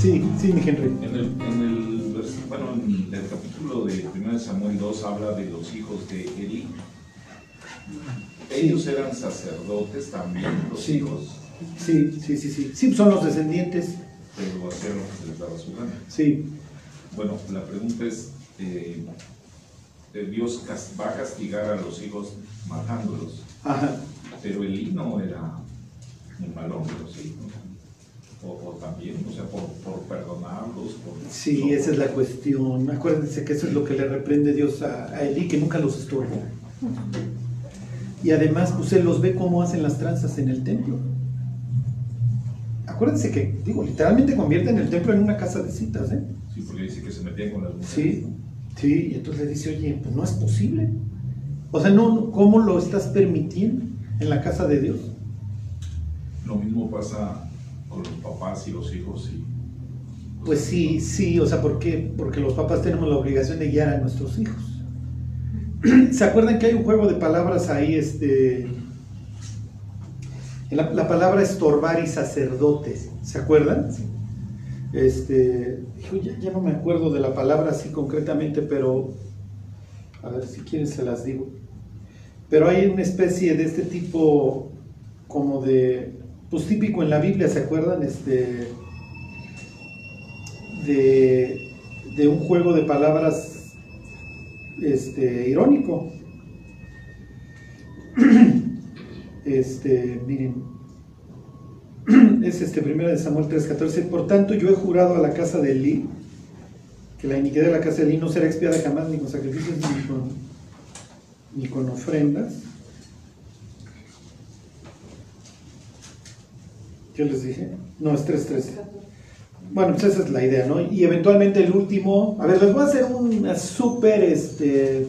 Sí, sí, mi Henry. En el, en el, bueno, en el capítulo de 1 Samuel 2 habla de los hijos de Eli. Ellos eran sacerdotes también, los Sí. hijos, Sí, sí, sí, sí. Sí, son los descendientes. pero hacían lo que se les daba su gana. Sí. Bueno, la pregunta es, eh, eh, Dios va a castigar a los hijos matándolos, Ajá. pero Eli no era un mal hombre, ¿sí? O, o también, o sea, por, por perdonarlos. Por, Sí, no, esa es la cuestión. Acuérdense que eso es lo que le reprende Dios a, a Elí, que nunca los estuvo. Y además, pues él los ve cómo hacen las tranzas en el templo. Acuérdense que, digo, literalmente convierten el templo en una casa de citas, ¿eh? Sí, porque dice que se metían con las mujeres. Sí, sí, y entonces le dice, oye, pues no es posible. O sea, no, no, ¿cómo lo estás permitiendo en la casa de Dios? Lo mismo pasa con los papás y los hijos. Y, Pues sí, sí, o sea, ¿por qué? Porque los papás tenemos la obligación de guiar a nuestros hijos. ¿Se acuerdan que hay un juego de palabras ahí? Este, la, la palabra estorbar y sacerdote, ¿se acuerdan? Este, hijo, ya, ya no me acuerdo de la palabra así concretamente, pero a ver si quieren se las digo. Pero hay una especie de este tipo como de, pues típico en la Biblia, ¿se acuerdan? Este, de, un juego de palabras este, irónico. Este, miren, es este primera de Samuel 3:14. Por tanto, yo he jurado a la casa de Eli que la iniquidad de la casa de Eli no será expiada jamás ni con sacrificios ni con, ni con ofrendas. ¿Qué les dije? No, es 3:13. Bueno, pues esa es la idea, ¿no? Y eventualmente el último, a ver, les voy a hacer una súper este,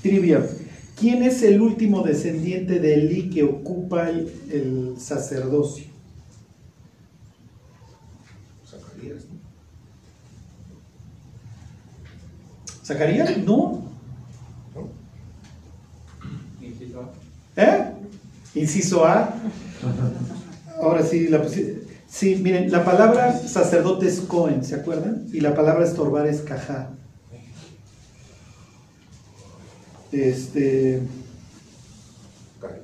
trivia. ¿Quién es el último descendiente de Eli que ocupa el, el sacerdocio? Zacarías, ¿no? ¿Zacarías? ¿No? ¿Eh? Inciso A. Ahora sí, la Sí, miren, la palabra sacerdote es Cohen, ¿se acuerdan? Y la palabra estorbar es Cajá. Este.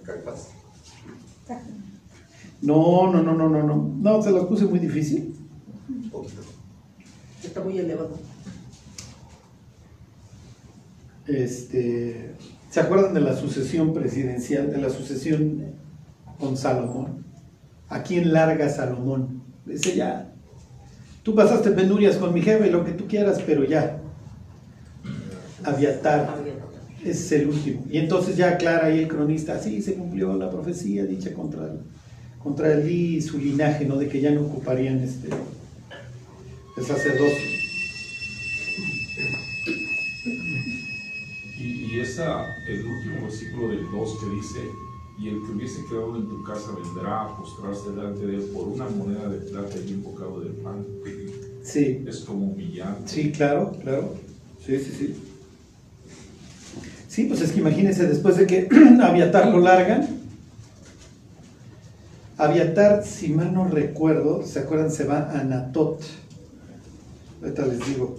Caifás. No, no, no, no, no, no. No, se las puse muy difícil. Está muy elevado. Este. ¿Se acuerdan de la sucesión presidencial, de la sucesión con Salomón? ¿A quién larga Salomón? Dice ya. Tú pasaste penurias con mi jefe, lo que tú quieras, pero ya. Aviatar. Es el último. Y entonces ya aclara ahí el cronista, sí, se cumplió la profecía dicha contra, contra Elí y su linaje, ¿no? De que ya no ocuparían este, el sacerdocio. El último versículo del 2 que dice, y el que hubiese quedado en tu casa vendrá a postrarse delante de él por una moneda de plata y un bocado de pan. Sí, Es como humillante. sí, claro, claro. Sí, sí, sí. Sí, pues es que imagínense, después de que Aviatar lo largan, Aviatar, si mal no recuerdo, ¿se acuerdan? Se va a Anatot. Ahorita les digo.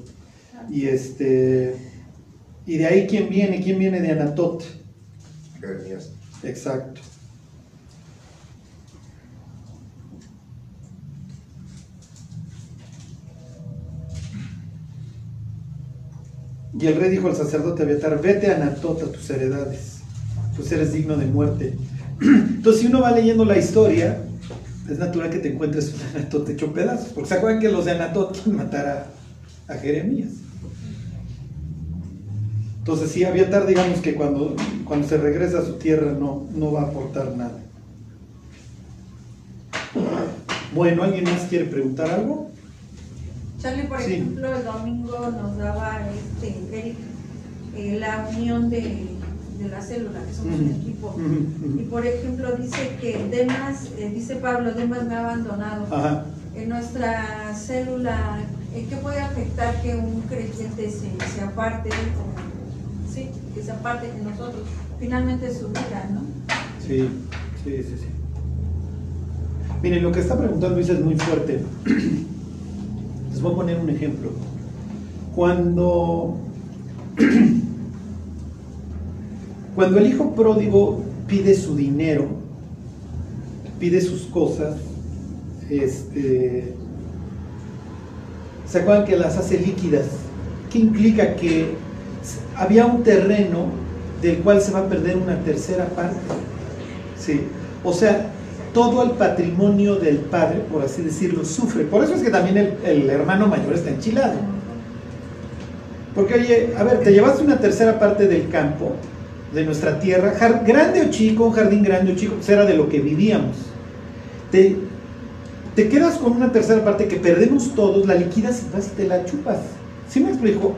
Y este. Y de ahí, ¿quién viene? ¿Quién viene de Anatot? Jeremías. Exacto. Y el rey dijo al sacerdote Abiatar, vete a Anatot a tus heredades, pues eres digno de muerte. Entonces, si uno va leyendo la historia, es natural que te encuentres un Anatot hecho pedazos, porque se acuerdan que los de Anatot quieren matar a, a Jeremías. Entonces, sí, Abiatar, digamos que cuando, cuando se regresa a su tierra no, no va a aportar nada. Bueno, ¿alguien más quiere preguntar algo? Charlie, por Sí. ejemplo, el domingo nos daba este, Eric eh, la unión de, de la célula, que somos un equipo. Y por ejemplo, dice que Demas, eh, dice Pablo, Demas me ha abandonado. Ajá. En nuestra célula, ¿en qué puede afectar que un creyente se, se aparte? o- sí, que se aparte de nosotros. Finalmente es su vida, ¿no? Sí, sí, sí, sí. Miren, lo que está preguntando Luis es muy fuerte. Les voy a poner un ejemplo. Cuando, cuando el hijo pródigo pide su dinero, pide sus cosas, este, ¿se acuerdan que las hace líquidas? ¿Qué implica? Que había un terreno del cual se va a perder una tercera parte. Sí. O sea, todo el patrimonio del padre, por así decirlo, sufre. Por eso es que también el, hermano mayor está enchilado. Porque, oye, a ver, te llevaste una tercera parte del campo, de nuestra tierra, grande o chico, un jardín grande o chico, pues era de lo que vivíamos. Te, te quedas con una tercera parte que perdemos todos, la liquidas y vas y te la chupas. ¿Sí me explico?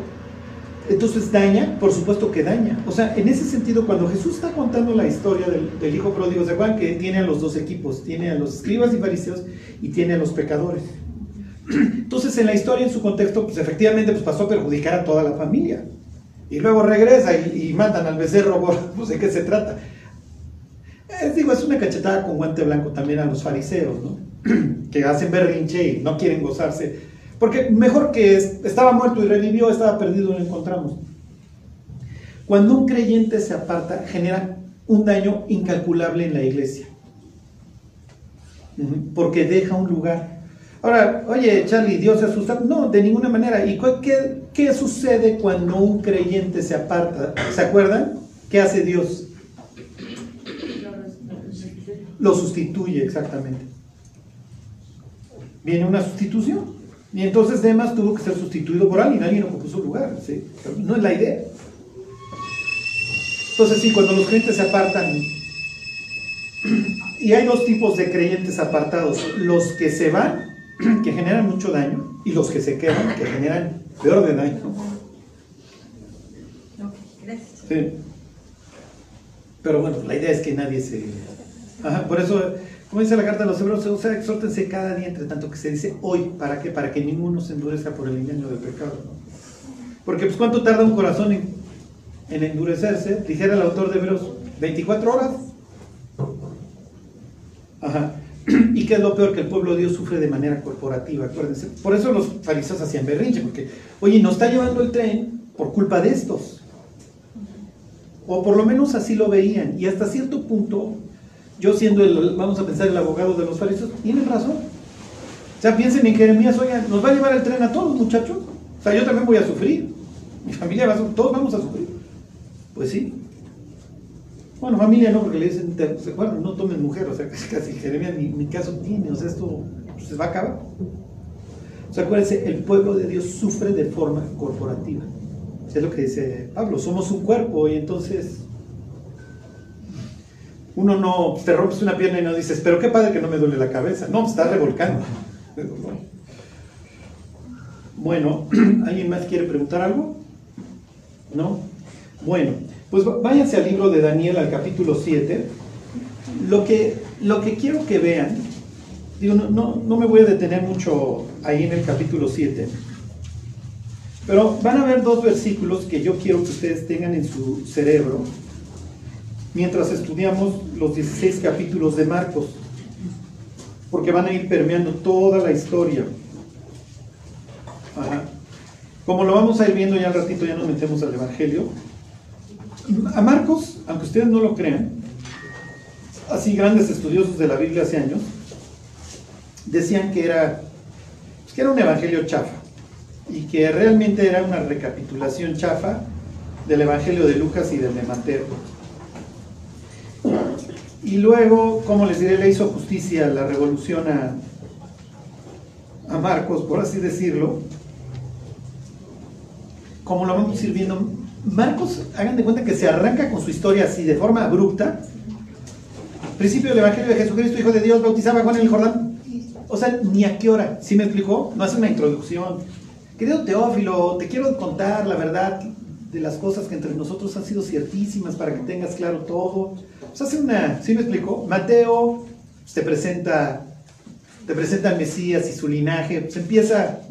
Entonces daña, por supuesto que daña. O sea, en ese sentido, cuando Jesús está contando la historia del, hijo pródigo, ¿se acuerdan que tiene a los dos equipos? Tiene a los escribas y fariseos y tiene a los pecadores. Entonces, en la historia, en su contexto, pues efectivamente pues, pasó a perjudicar a toda la familia. Y luego regresa y, y matan al becerro, pues de qué se trata. Eh, digo, es una cachetada con guante blanco también a los fariseos, ¿no? que hacen berrinche y no quieren gozarse. Porque mejor que es- estaba muerto y revivió, estaba perdido y lo encontramos. Cuando un creyente se aparta, genera un daño incalculable en la iglesia. Porque deja un lugar. Ahora, oye, Charlie, ¿Dios se asusta? No, de ninguna manera. ¿Y qué, qué sucede cuando un creyente se aparta? ¿Se acuerdan? ¿Qué hace Dios? Lo sustituye, exactamente. Viene una sustitución. Y entonces Demas tuvo que ser sustituido por alguien, alguien ocupó su lugar. ¿sí? No es la idea. Entonces sí, cuando los creyentes se apartan, y hay dos tipos de creyentes apartados, los que se van, que generan mucho daño, y los que se quedan, que generan peor de daño. Ok, gracias. Sí. Pero bueno, la idea es que nadie se... Ajá, por eso, como dice la carta de los hebreos, o sea, exhórtense cada día, entre tanto que se dice hoy, ¿para qué? Para que ninguno se endurezca por el engaño del pecado. Porque pues ¿cuánto tarda un corazón en, en endurecerse? Dijera el autor de Hebreos, 24 horas. Ajá. ¿Y qué es lo peor? Que el pueblo de Dios sufre de manera corporativa, acuérdense. Por eso los fariseos hacían berrinche, porque, oye, nos está llevando el tren por culpa de estos. O por lo menos así lo veían. Y hasta cierto punto, yo siendo el, vamos a pensar, el abogado de los fariseos, tienen razón. O sea, piensen en Jeremías, oigan, nos va a llevar el tren a todos, muchachos. O sea, yo también voy a sufrir. Mi familia va a sufrir, todos vamos a sufrir. Pues sí. Bueno, familia no, porque le dicen, te- ¿se acuerdan? No tomen mujer, o sea, casi, Jeremías ni, ni caso tiene, o sea, esto se va a acabar. O sea, acuérdense, el pueblo de Dios sufre de forma corporativa. Es lo que dice Pablo, somos un cuerpo y entonces uno no, te rompes una pierna y no dices, pero qué padre que no me duele la cabeza. No, me está revolcando. Bueno, ¿alguien más quiere preguntar algo? ¿No? Bueno, pues váyanse al libro de Daniel, al capítulo 7. Lo que, lo que quiero que vean, digo, no, no, no me voy a detener mucho ahí en el capítulo 7, pero van a ver dos versículos que yo quiero que ustedes tengan en su cerebro mientras estudiamos los 16 capítulos de Marcos, porque van a ir permeando toda la historia. Como lo vamos a ir viendo ya al ratito, ya nos metemos al Evangelio. A Marcos, aunque ustedes no lo crean, así grandes estudiosos de la Biblia hace años, decían que era, pues, que era un evangelio chafa y que realmente era una recapitulación chafa del evangelio de Lucas y del de Mateo. Y luego, como les diré, le hizo justicia la revolución a, a Marcos, por así decirlo. Como lo vamos a ir viendo, Marcos, hagan de cuenta que se arranca con su historia así de forma abrupta. Principio del Evangelio de Jesucristo, Hijo de Dios, bautizaba a Juan en el Jordán. O sea, ni a qué hora. ¿Sí me explicó? No hace una introducción. Querido Teófilo, te quiero contar la verdad de las cosas que entre nosotros han sido ciertísimas para que tengas claro todo. Pues hace una, ¿sí me explicó? Mateo te presenta, te presenta al Mesías y su linaje. Pues empieza,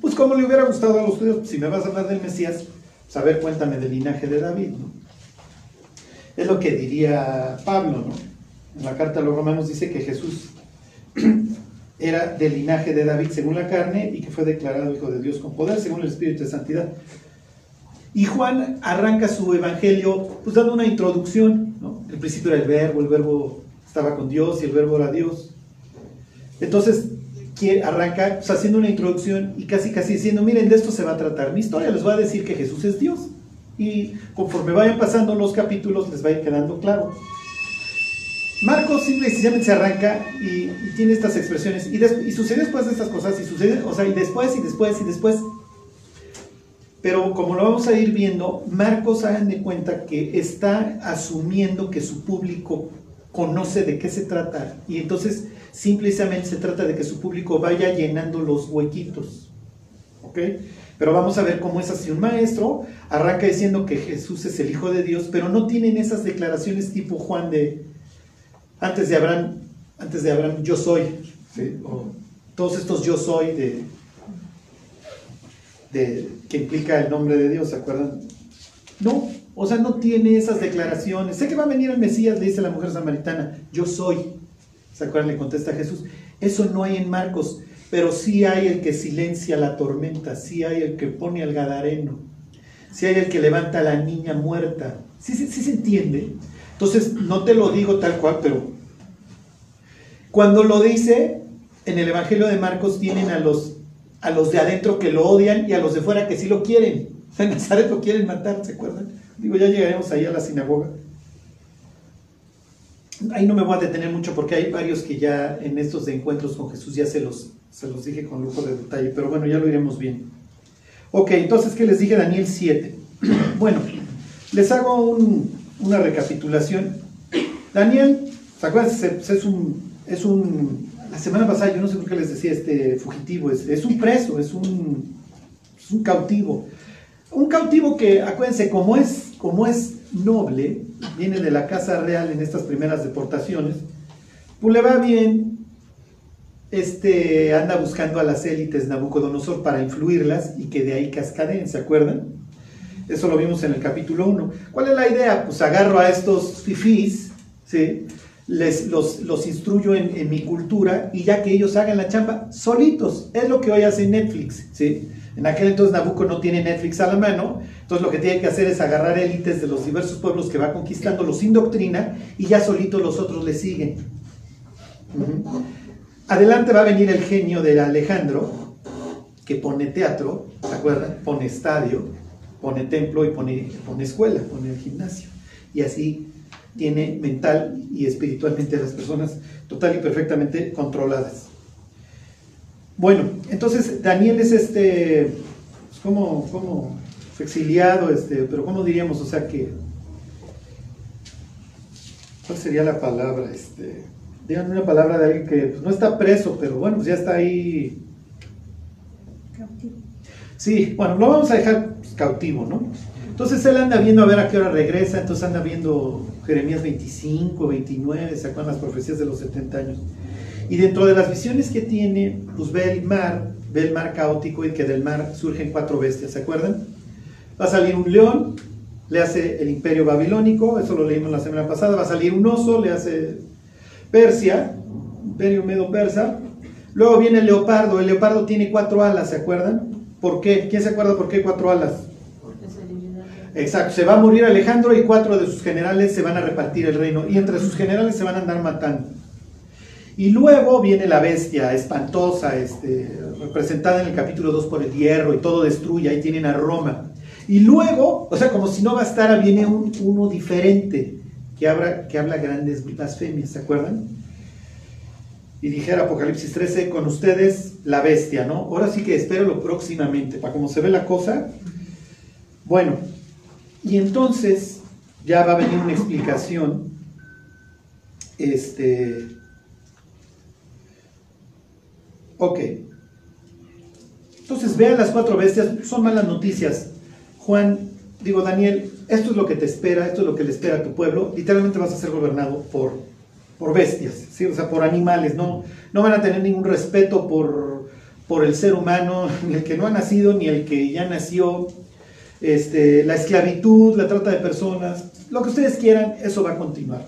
pues como le hubiera gustado a los judíos, si me vas a hablar del Mesías, pues a ver, cuéntame del linaje de David. Es lo que diría Pablo, ¿no? En la carta a los romanos dice que Jesús era del linaje de David según la carne y que fue declarado hijo de Dios con poder según el Espíritu de Santidad. Y Juan arranca su evangelio pues dando una introducción, ¿no? El principio era el verbo, el verbo estaba con Dios y el verbo era Dios. Entonces, arranca pues, haciendo una introducción y casi casi diciendo, miren, de esto se va a tratar mi historia, les voy a decir que Jesús es Dios. Y conforme vayan pasando los capítulos les va a ir quedando claro. Marcos simple y se arranca y, tiene estas expresiones y, y sucede después de estas cosas y sucede, o sea, y después y después y después. Pero como lo vamos a ir viendo, Marcos hagan de cuenta que está asumiendo que su público conoce de qué se trata y entonces simplemente se trata de que su público vaya llenando los huequitos. ¿Ok? Pero vamos a ver cómo es así un maestro, arranca diciendo que Jesús es el Hijo de Dios, pero no tienen esas declaraciones tipo Juan de antes de Abraham, antes de Abraham yo soy, ¿sí? o todos estos yo soy de, que implica el nombre de Dios, ¿se acuerdan? No, o sea, no tiene esas declaraciones. Sé que va a venir el Mesías, le dice la mujer samaritana, yo soy. ¿Se acuerdan? Le contesta Jesús. Eso no hay en Marcos, pero sí hay el que silencia la tormenta, sí hay el que pone al gadareno, sí hay el que levanta a la niña muerta. Sí, sí, sí se entiende. Entonces, no te lo digo tal cual, pero cuando lo dice, en el Evangelio de Marcos tienen a los, a los de adentro que lo odian y a los de fuera que sí lo quieren. En Nazaret lo quieren matar, ¿se acuerdan? Digo, ya llegaremos ahí a la sinagoga. Ahí no me voy a detener mucho porque hay varios que ya en estos encuentros con Jesús ya se los, se los dije con lujo de detalle, pero bueno, ya lo iremos bien. Ok, entonces, ¿qué les dije? Daniel 7. Bueno, les hago un- una recapitulación. Daniel, ¿se acuerdan? Es un, la semana pasada yo no sé por qué les decía este fugitivo, es, es un preso, es un, un cautivo. Un cautivo que, acuérdense, como es, como es noble, viene de la casa real en estas primeras deportaciones, pues le va bien, este, anda buscando a las élites Nabucodonosor para influirlas y que de ahí cascadeen, ¿se acuerdan? Eso lo vimos en el capítulo 1. ¿Cuál es la idea? Pues agarro a estos fifís, ¿sí? Les, los, los instruyo en, mi cultura y ya que ellos hagan la chamba solitos. Es lo que hoy hace Netflix, ¿sí? En aquel entonces Nabucco no tiene Netflix a la mano, entonces lo que tiene que hacer es agarrar élites de los diversos pueblos que va conquistando, los indoctrina y ya solitos los otros le siguen. Adelante va a venir el genio de Alejandro, que pone teatro, ¿se acuerdan? Pone estadio, pone templo y pone, pone escuela, pone el gimnasio. Y así tiene mental y espiritualmente a las personas total y perfectamente controladas. Bueno, entonces Daniel es este, pues, como, como exiliado, este, pero ¿cómo diríamos? O sea que, ¿cuál sería la palabra? Este, díganme una palabra de alguien que pues, no está preso, pero bueno, pues ya está ahí. Sí, bueno, lo vamos a dejar pues, cautivo, ¿no? Entonces él anda viendo a ver a qué hora regresa, entonces anda viendo Jeremías 25, 29, ¿se acuerdan las profecías de los 70 años? Y dentro de las visiones que tiene, pues ve el mar, ve el mar caótico y que del mar surgen cuatro bestias, ¿se acuerdan? Va a salir un león, le hace el imperio babilónico, eso lo leímos la semana pasada, va a salir un oso, le hace Persia, imperio medo-persa, luego viene el leopardo, el leopardo tiene cuatro alas, ¿se acuerdan? ¿Por qué? ¿Quién se acuerda por qué cuatro alas? Exacto, se va a morir Alejandro y cuatro de sus generales se van a repartir el reino y entre sus generales se van a andar matando. Y luego viene la bestia espantosa, este, representada en el capítulo 2 por el hierro y todo destruye, ahí tienen a Roma. Y luego, o sea, como si no bastara, viene un, uno diferente que habla, que habla grandes blasfemias, ¿se acuerdan? Y dijera Apocalipsis 13, con ustedes la bestia, ¿no? Ahora sí que espéralo próximamente, para cómo se ve la cosa. Bueno, y entonces ya va a venir una explicación. Este. Ok. Entonces vean las cuatro bestias, son malas noticias. Juan, digo Daniel, esto es lo que te espera, esto es lo que le espera a tu pueblo. Literalmente vas a ser gobernado por, por bestias, ¿sí? o sea, por animales. No, no van a tener ningún respeto por, por el ser humano, ni el que no ha nacido, ni el que ya nació este, la esclavitud, la trata de personas, lo que ustedes quieran, eso va a continuar.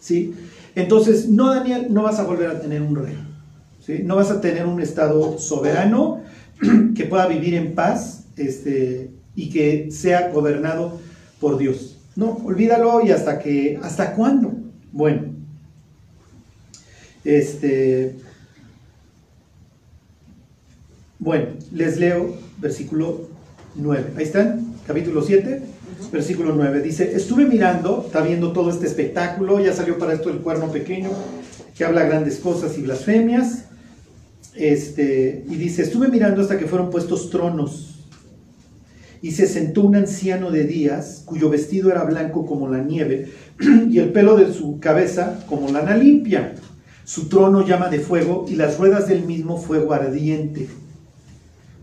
¿sí? Entonces, no, Daniel, no vas a volver a tener un rey. ¿sí? No vas a tener un Estado soberano que pueda vivir en paz este, y que sea gobernado por Dios. No, olvídalo y hasta que, ¿hasta cuándo? Bueno, este, bueno, les leo versículo 9. Ahí están, capítulo 7, versículo 9. Dice, estuve mirando, está viendo todo este espectáculo, ya salió para esto el cuerno pequeño, que habla grandes cosas y blasfemias. Este, y dice, estuve mirando hasta que fueron puestos tronos. Y se sentó un anciano de días, cuyo vestido era blanco como la nieve, y el pelo de su cabeza como lana limpia. Su trono llama de fuego, y las ruedas del mismo fuego ardiente.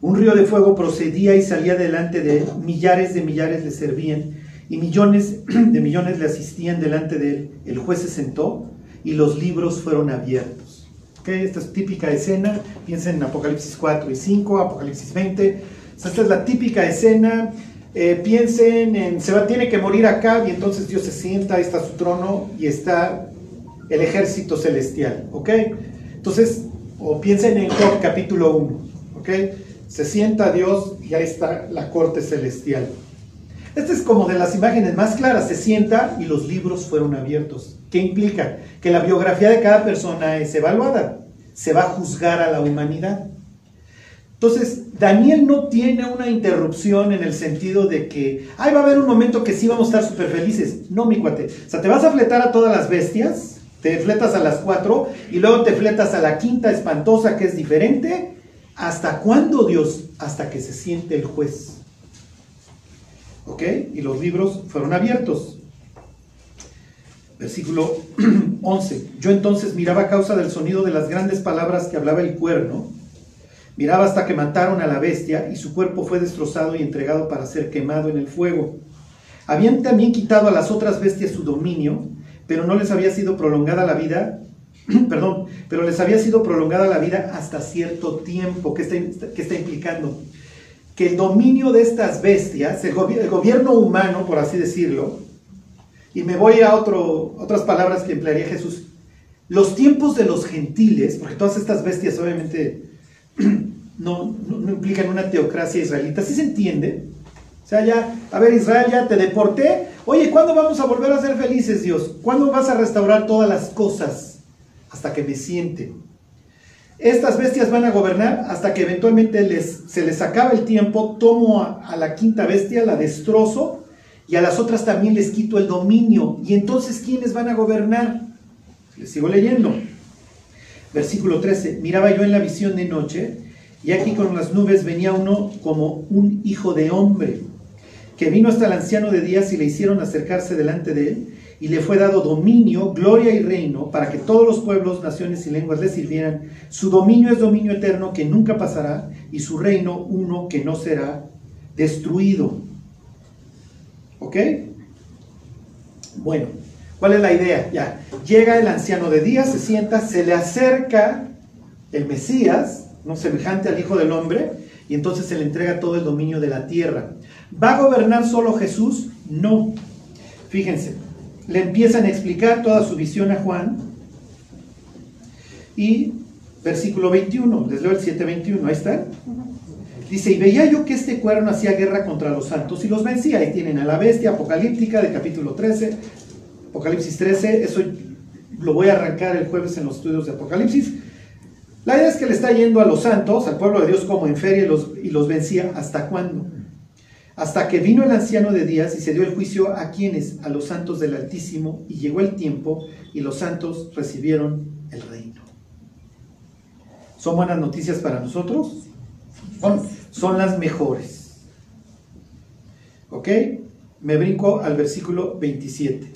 Un río de fuego procedía y salía delante de millares de millares le servían, y millones de millones le asistían delante de él. El juez se sentó, y los libros fueron abiertos. ¿Ok? Esta es típica escena, piensen en Apocalipsis 4 y 5, Apocalipsis 20. Esta es la típica escena. Eh, piensen en, se va, tiene que morir acá y entonces Dios se sienta, ahí está su trono y está el ejército celestial, ¿ok? Entonces, o piensen en Job capítulo 1, ¿ok? Se sienta Dios y ahí está la corte celestial. Esta es como de las imágenes más claras, se sienta y los libros fueron abiertos. ¿Qué implica? Que la biografía de cada persona es evaluada, se va a juzgar a la humanidad. Entonces, Daniel no tiene una interrupción en el sentido de que, ay, va a haber un momento que sí vamos a estar súper felices. No, mi cuate. O sea, te vas a fletar a todas las bestias, te fletas a las cuatro y luego te fletas a la quinta espantosa que es diferente. ¿Hasta cuándo, Dios? Hasta que se siente el juez. ¿Ok? Y los libros fueron abiertos. Versículo 11. Yo entonces miraba a causa del sonido de las grandes palabras que hablaba el cuerno Miraba hasta que mataron a la bestia y su cuerpo fue destrozado y entregado para ser quemado en el fuego. Habían también quitado a las otras bestias su dominio, pero no les había sido prolongada la vida, perdón, pero les había sido prolongada la vida hasta cierto tiempo. ¿Qué está, implicando? Que el dominio de estas bestias, el, gobi el, gobierno humano, por así decirlo, y me voy a otras palabras que emplearía Jesús, los tiempos de los gentiles, porque todas estas bestias obviamente no, no, implican una teocracia israelita. ¿Sí se entiende? O sea, ya, a ver, Israel, ya te deporté. Oye, ¿cuándo vamos a volver a ser felices, Dios? ¿Cuándo vas a restaurar todas las cosas? Hasta que me siente. Estas bestias van a gobernar hasta que eventualmente les, se les acaba el tiempo, tomo a, a la quinta bestia, la destrozo, y a las otras también les quito el dominio. Y entonces, ¿quiénes van a gobernar? Les sigo leyendo. Versículo 13. Miraba yo en la visión de noche, y aquí con las nubes venía uno como un hijo de hombre, que vino hasta el anciano de días y le hicieron acercarse delante de él, y le fue dado dominio, gloria y reino, para que todos los pueblos, naciones y lenguas le sirvieran. Su dominio es dominio eterno que nunca pasará, y su reino uno que no será destruido. ¿Ok? Bueno, ¿Cuál es la idea? Ya, llega el anciano de día, se sienta, se le acerca el Mesías, no semejante al Hijo del Hombre, y entonces se le entrega todo el dominio de la tierra. ¿Va a gobernar solo Jesús? No. Fíjense, le empiezan a explicar toda su visión a Juan. Y versículo 21, les leo el 7:21, ahí está. Dice, y veía yo que este cuerno hacía guerra contra los santos y los vencía. Ahí tienen a la bestia apocalíptica de capítulo 13, Apocalipsis 13, eso lo voy a arrancar el jueves en los estudios de Apocalipsis. La idea es que le está yendo a los santos, al pueblo de Dios como en feria y los, y los vencía. ¿Hasta cuándo? Hasta que vino el anciano de días y se dio el juicio a quienes, a los santos del Altísimo, y llegó el tiempo y los santos recibieron el reino. ¿Son buenas noticias para nosotros? Son, son las mejores. ¿Ok? Me brinco al versículo 27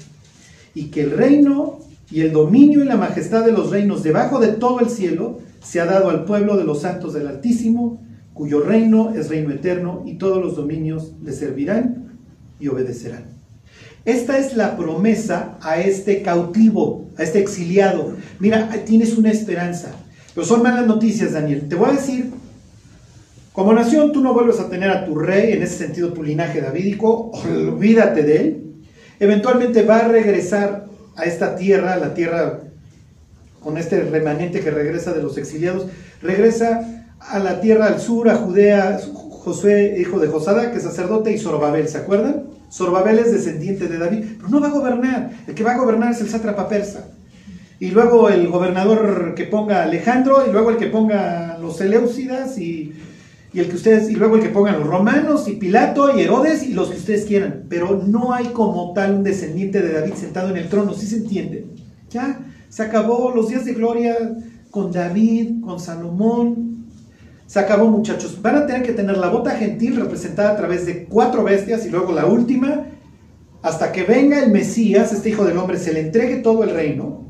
y que el reino y el dominio y la majestad de los reinos debajo de todo el cielo se ha dado al pueblo de los santos del Altísimo, cuyo reino es reino eterno y todos los dominios le servirán y obedecerán. Esta es la promesa a este cautivo, a este exiliado. Mira, tienes una esperanza. Pero son malas noticias, Daniel. Te voy a decir, como nación tú no vuelves a tener a tu rey, en ese sentido tu linaje davídico, olvídate de él eventualmente va a regresar a esta tierra, la tierra con este remanente que regresa de los exiliados, regresa a la tierra al sur, a Judea, Josué, hijo de Josada, que es sacerdote, y Zorobabel, ¿se acuerdan? Zorobabel es descendiente de David, pero no va a gobernar, el que va a gobernar es el sátrapa persa. Y luego el gobernador que ponga Alejandro, y luego el que ponga los Seleucidas, y, y el que ustedes, y luego el que pongan los romanos, y Pilato, y Herodes, y los que ustedes quieran. Pero no hay como tal un descendiente de David sentado en el trono, ¿sí se entiende? Ya, se acabó los días de gloria con David, con Salomón, se acabó, muchachos. Van a tener que tener la bota gentil representada a través de cuatro bestias y luego la última, hasta que venga el Mesías, este Hijo del Hombre, se le entregue todo el reino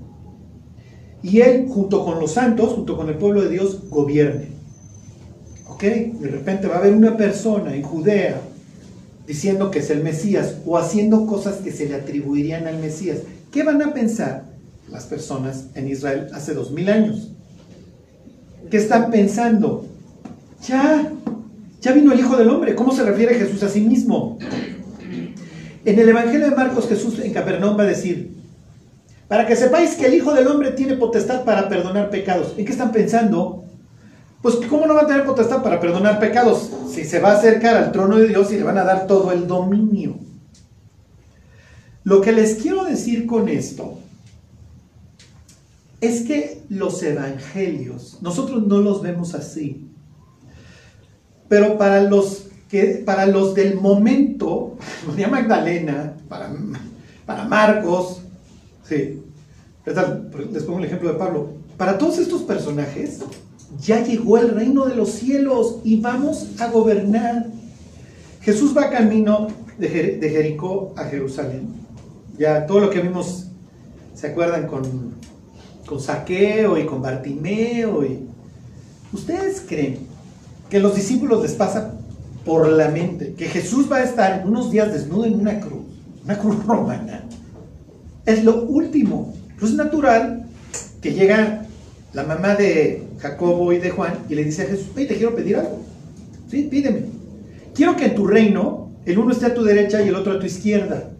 y él, junto con los santos, junto con el pueblo de Dios, gobierne. ¿Ok? De repente va a haber una persona en Judea diciendo que es el Mesías o haciendo cosas que se le atribuirían al Mesías. ¿Qué van a pensar las personas en Israel hace dos mil años? ¿Qué están pensando? Ya, ya vino el Hijo del Hombre. ¿Cómo se refiere Jesús a sí mismo? En el Evangelio de Marcos, Jesús en Capernaum va a decir, para que sepáis que el Hijo del Hombre tiene potestad para perdonar pecados. ¿En qué están pensando? Pues ¿cómo no va a tener potestad para perdonar pecados si se va a acercar al trono de Dios y le van a dar todo el dominio? Lo que les quiero decir con esto es que los evangelios, nosotros no los vemos así. Pero para los, que, para los del momento, María Magdalena, para, para Marcos, sí, les pongo el ejemplo de Pablo, para todos estos personajes ya llegó el reino de los cielos y vamos a gobernar. Jesús va camino de, Jericó a Jerusalén. Ya todo lo que vimos, ¿se acuerdan? Con, con Saqueo y con Bartimeo. Y... ¿Ustedes creen que los discípulos les pasa por la mente que Jesús va a estar en unos días desnudo en una cruz, una cruz romana. Es lo último. Pues es natural que llega la mamá de Jacobo y de Juan y le dice a Jesús, te quiero pedir algo. Sí, pídeme. Quiero que en tu reino el uno esté a tu derecha y el otro a tu izquierda.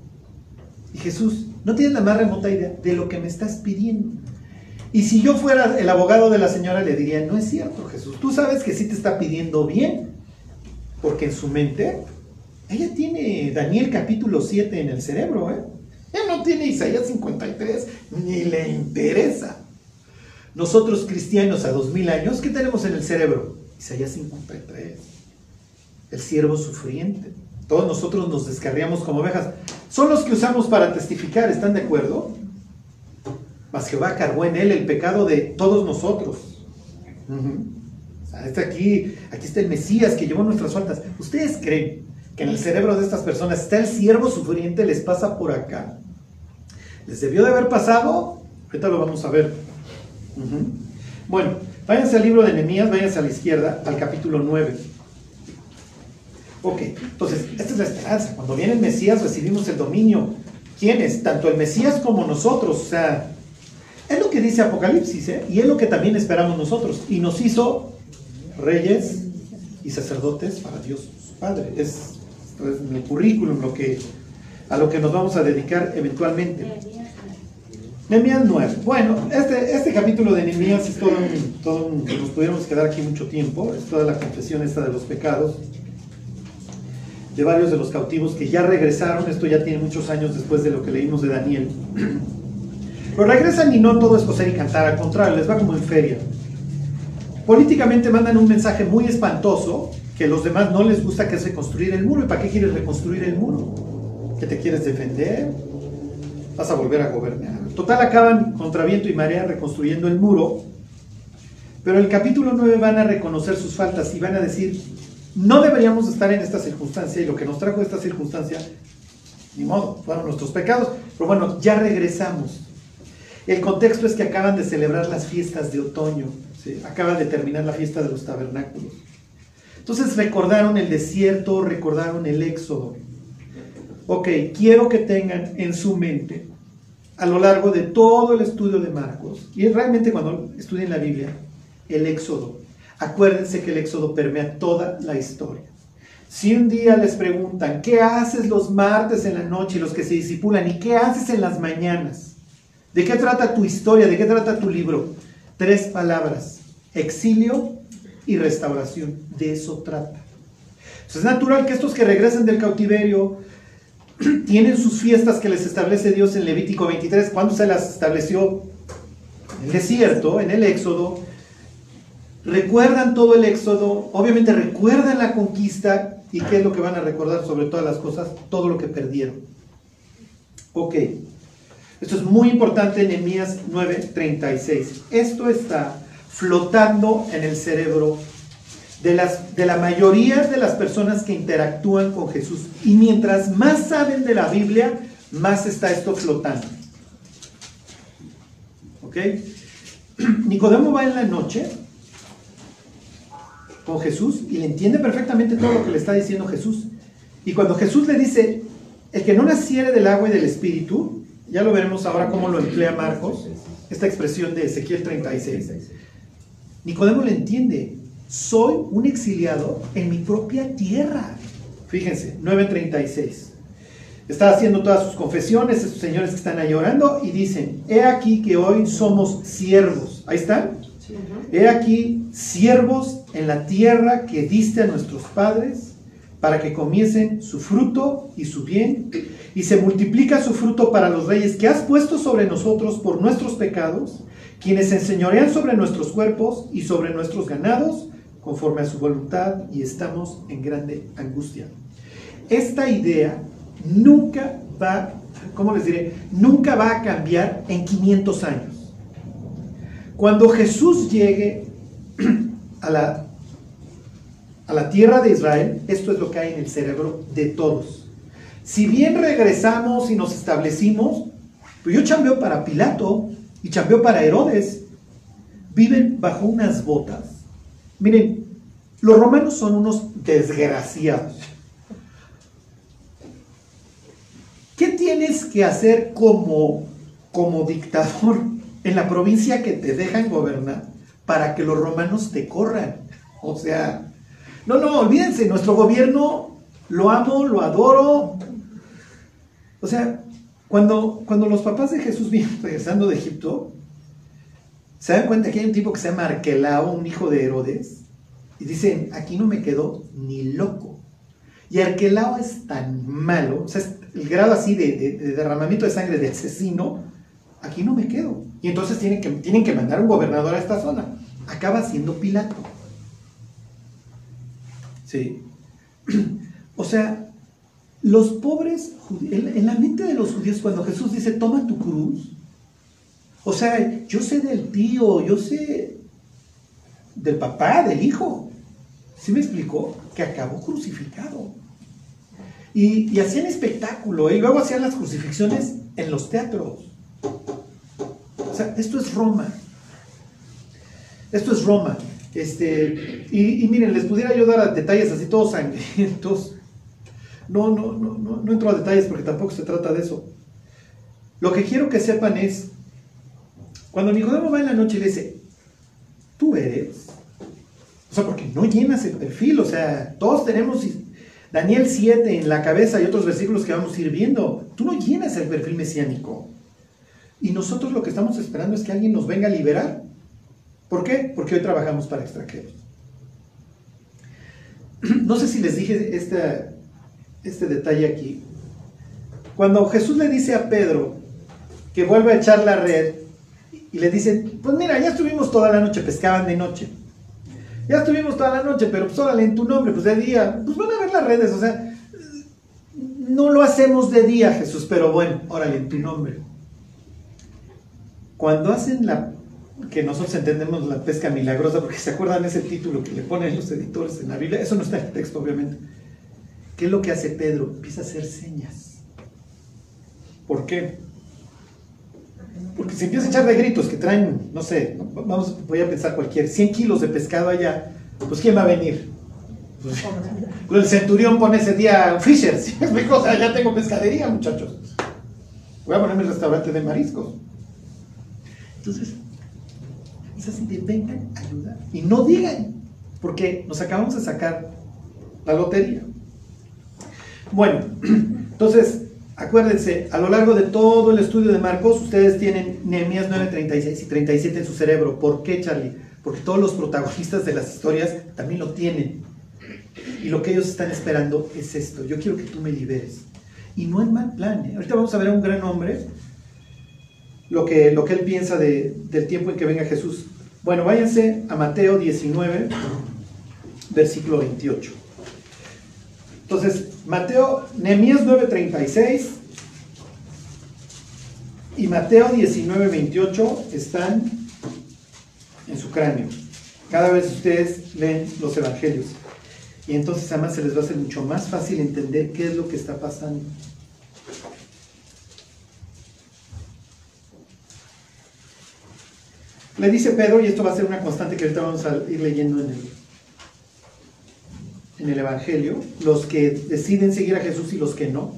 Y Jesús, no tienes la más remota idea de lo que me estás pidiendo. Y si yo fuera el abogado de la señora, le diría, no es cierto, Jesús, tú sabes que sí te está pidiendo bien, porque en su mente, ella tiene Daniel capítulo 7 en el cerebro, ¿eh? Ella no tiene Isaías 53, ni le interesa. Nosotros cristianos a dos mil años, ¿qué tenemos en el cerebro? Isaías 53, el siervo sufriente. Todos nosotros nos descarriamos como ovejas. Son los que usamos para testificar, ¿están de acuerdo? Mas Jehová cargó en él el pecado de todos nosotros. está aquí, aquí está el Mesías que llevó nuestras faltas. ¿Ustedes creen que en el cerebro de estas personas está el siervo sufriente, les pasa por acá? ¿Les debió de haber pasado? Ahorita lo vamos a ver. Bueno, váyanse al libro de Nehemías, váyanse a la izquierda, al capítulo 9. Ok, entonces, esta es la esperanza. Cuando viene el Mesías recibimos el dominio. ¿Quiénes? Tanto el Mesías como nosotros. O sea, es lo que dice Apocalipsis, ¿eh? y es lo que también esperamos nosotros. Y nos hizo reyes y sacerdotes para Dios Padre. Es, el currículum lo que, a lo que nos vamos a dedicar eventualmente. Nehemías 9. Bueno, este, este capítulo de Nehemías es todo todo nos pudiéramos quedar aquí mucho tiempo, es toda la confesión esta de los pecados de varios de los cautivos que ya regresaron, esto ya tiene muchos años después de lo que leímos de Daniel. Pero regresan y no todo es coser y cantar, al contrario, les va como en feria. Políticamente mandan un mensaje muy espantoso que a los demás no les gusta que es reconstruir el muro. ¿Y para qué quieres reconstruir el muro? ¿Que te quieres defender? ¿Vas a volver a gobernar? Total, acaban contra viento y marea reconstruyendo el muro. Pero el capítulo 9 van a reconocer sus faltas y van a decir, no deberíamos estar en esta circunstancia y lo que nos trajo esta circunstancia, ni modo, fueron nuestros pecados. Pero bueno, ya regresamos. El contexto es que acaban de celebrar las fiestas de otoño, acaba de terminar la fiesta de los tabernáculos. Entonces recordaron el desierto, recordaron el éxodo. Ok, quiero que tengan en su mente a lo largo de todo el estudio de Marcos, y realmente cuando estudien la Biblia, el éxodo. Acuérdense que el éxodo permea toda la historia. Si un día les preguntan, ¿qué haces los martes en la noche y los que se disipulan? ¿Y qué haces en las mañanas? ¿De qué trata tu historia? ¿De qué trata tu libro? Tres palabras, exilio y restauración. De eso trata. Entonces es natural que estos que regresan del cautiverio tienen sus fiestas que les establece Dios en Levítico 23. ¿Cuándo se las estableció? En el desierto, en el Éxodo. Recuerdan todo el Éxodo, obviamente recuerdan la conquista y qué es lo que van a recordar sobre todas las cosas, todo lo que perdieron. Ok, esto es muy importante en Nehemías 9:36. Esto está flotando en el cerebro de, las, de la mayoría de las personas que interactúan con Jesús. Y mientras más saben de la Biblia, más está esto flotando. ¿Ok? Nicodemo va en la noche con Jesús y le entiende perfectamente todo lo que le está diciendo Jesús. Y cuando Jesús le dice, el que no naciere del agua y del espíritu, ya lo veremos ahora cómo lo emplea Marcos, esta expresión de Ezequiel 36. Nicodemo le entiende, soy un exiliado en mi propia tierra. Fíjense, 9:36. Está haciendo todas sus confesiones, estos señores que están ahí orando y dicen, he aquí que hoy somos siervos. Ahí están. He aquí siervos en la tierra que diste a nuestros padres para que comiesen su fruto y su bien, y se multiplica su fruto para los reyes que has puesto sobre nosotros por nuestros pecados, quienes enseñorean sobre nuestros cuerpos y sobre nuestros ganados, conforme a su voluntad, y estamos en grande angustia. Esta idea nunca va, ¿cómo les diré? Nunca va a cambiar en 500 años. Cuando Jesús llegue a la a la tierra de Israel, esto es lo que hay en el cerebro de todos. Si bien regresamos y nos establecimos, pues yo chambeo para Pilato y chambeo para Herodes, viven bajo unas botas. Miren, los romanos son unos desgraciados. ¿Qué tienes que hacer como, como dictador en la provincia que te dejan gobernar para que los romanos te corran? O sea, no, no, olvídense, nuestro gobierno lo amo, lo adoro. O sea, cuando, cuando los papás de Jesús vienen regresando de Egipto, se dan cuenta que hay un tipo que se llama Arquelao, un hijo de Herodes, y dicen, aquí no me quedó ni loco. Y Arquelao es tan malo, o sea, es el grado así de, de- de derramamiento de sangre de asesino, aquí no me quedo. Y entonces tienen que, tienen que mandar un gobernador a esta zona. Acaba siendo Pilato. Sí. O sea, los pobres, en, la mente de los judíos, cuando Jesús dice, toma tu cruz, o sea, yo sé del tío, yo sé del papá, del hijo. ¿Sí me explicó? Que acabó crucificado. Y, y hacían espectáculo, ¿eh? y luego hacían las crucifixiones en los teatros. O sea, esto es Roma. Esto es Roma. Este, y, miren, les pudiera yo dar a detalles así todos sangrientos. No, no, no, no, no entro a detalles porque tampoco se trata de eso. Lo que quiero que sepan es, cuando Nicodemo va en la noche y le dice, tú eres, o sea, porque no llenas el perfil, o sea, todos tenemos Daniel 7 en la cabeza y otros versículos que vamos a ir viendo, tú no llenas el perfil mesiánico. Y nosotros lo que estamos esperando es que alguien nos venga a liberar. ¿Por qué? Porque hoy trabajamos para extranjeros. No sé si les dije este, este detalle aquí. Cuando Jesús le dice a Pedro que vuelva a echar la red y le dicen, pues mira, ya estuvimos toda la noche, pescaban de noche. Ya estuvimos toda la noche, pero pues órale, en tu nombre, pues de día, pues van a ver las redes, o sea, no lo hacemos de día, Jesús, pero bueno, órale, en tu nombre. Cuando hacen la, que nosotros entendemos la pesca milagrosa, porque se acuerdan ese título que le ponen los editores en la Biblia, eso no está en el texto, obviamente. ¿Qué es lo que hace Pedro? Empieza a hacer señas. ¿Por qué? Porque si empieza a echar de gritos que traen, no sé, vamos, voy a pensar cualquier, 100 kilos de pescado allá, pues ¿quién va a venir? Pues, el centurión pone ese día Fisher, ¿sí? O sea, ya tengo pescadería, muchachos. Voy a ponerme el restaurante de mariscos. Entonces, es así de vengan a ayudar. Y no digan, porque nos acabamos de sacar la lotería. Bueno, entonces, Acuérdense, a lo largo de todo el estudio de Marcos, ustedes tienen Nehemías 9, 36 y 37 en su cerebro. ¿Por qué, Charlie? Porque todos los protagonistas de las historias también lo tienen. Y lo que ellos están esperando es esto. Yo quiero que tú me liberes. Y no en mal plan. ¿eh? Ahorita vamos a ver a un gran hombre, lo que, lo que él piensa de- del tiempo en que venga Jesús. Bueno, váyanse a Mateo 19, versículo 28. Entonces, Mateo, Nehemías 9:36 y Mateo 19:28 están en su cráneo. Cada vez ustedes leen los evangelios. Y entonces además se les va a hacer mucho más fácil entender qué es lo que está pasando. Le dice Pedro, y esto va a ser una constante que ahorita vamos a ir leyendo en el, en el Evangelio, los que deciden seguir a Jesús y los que no.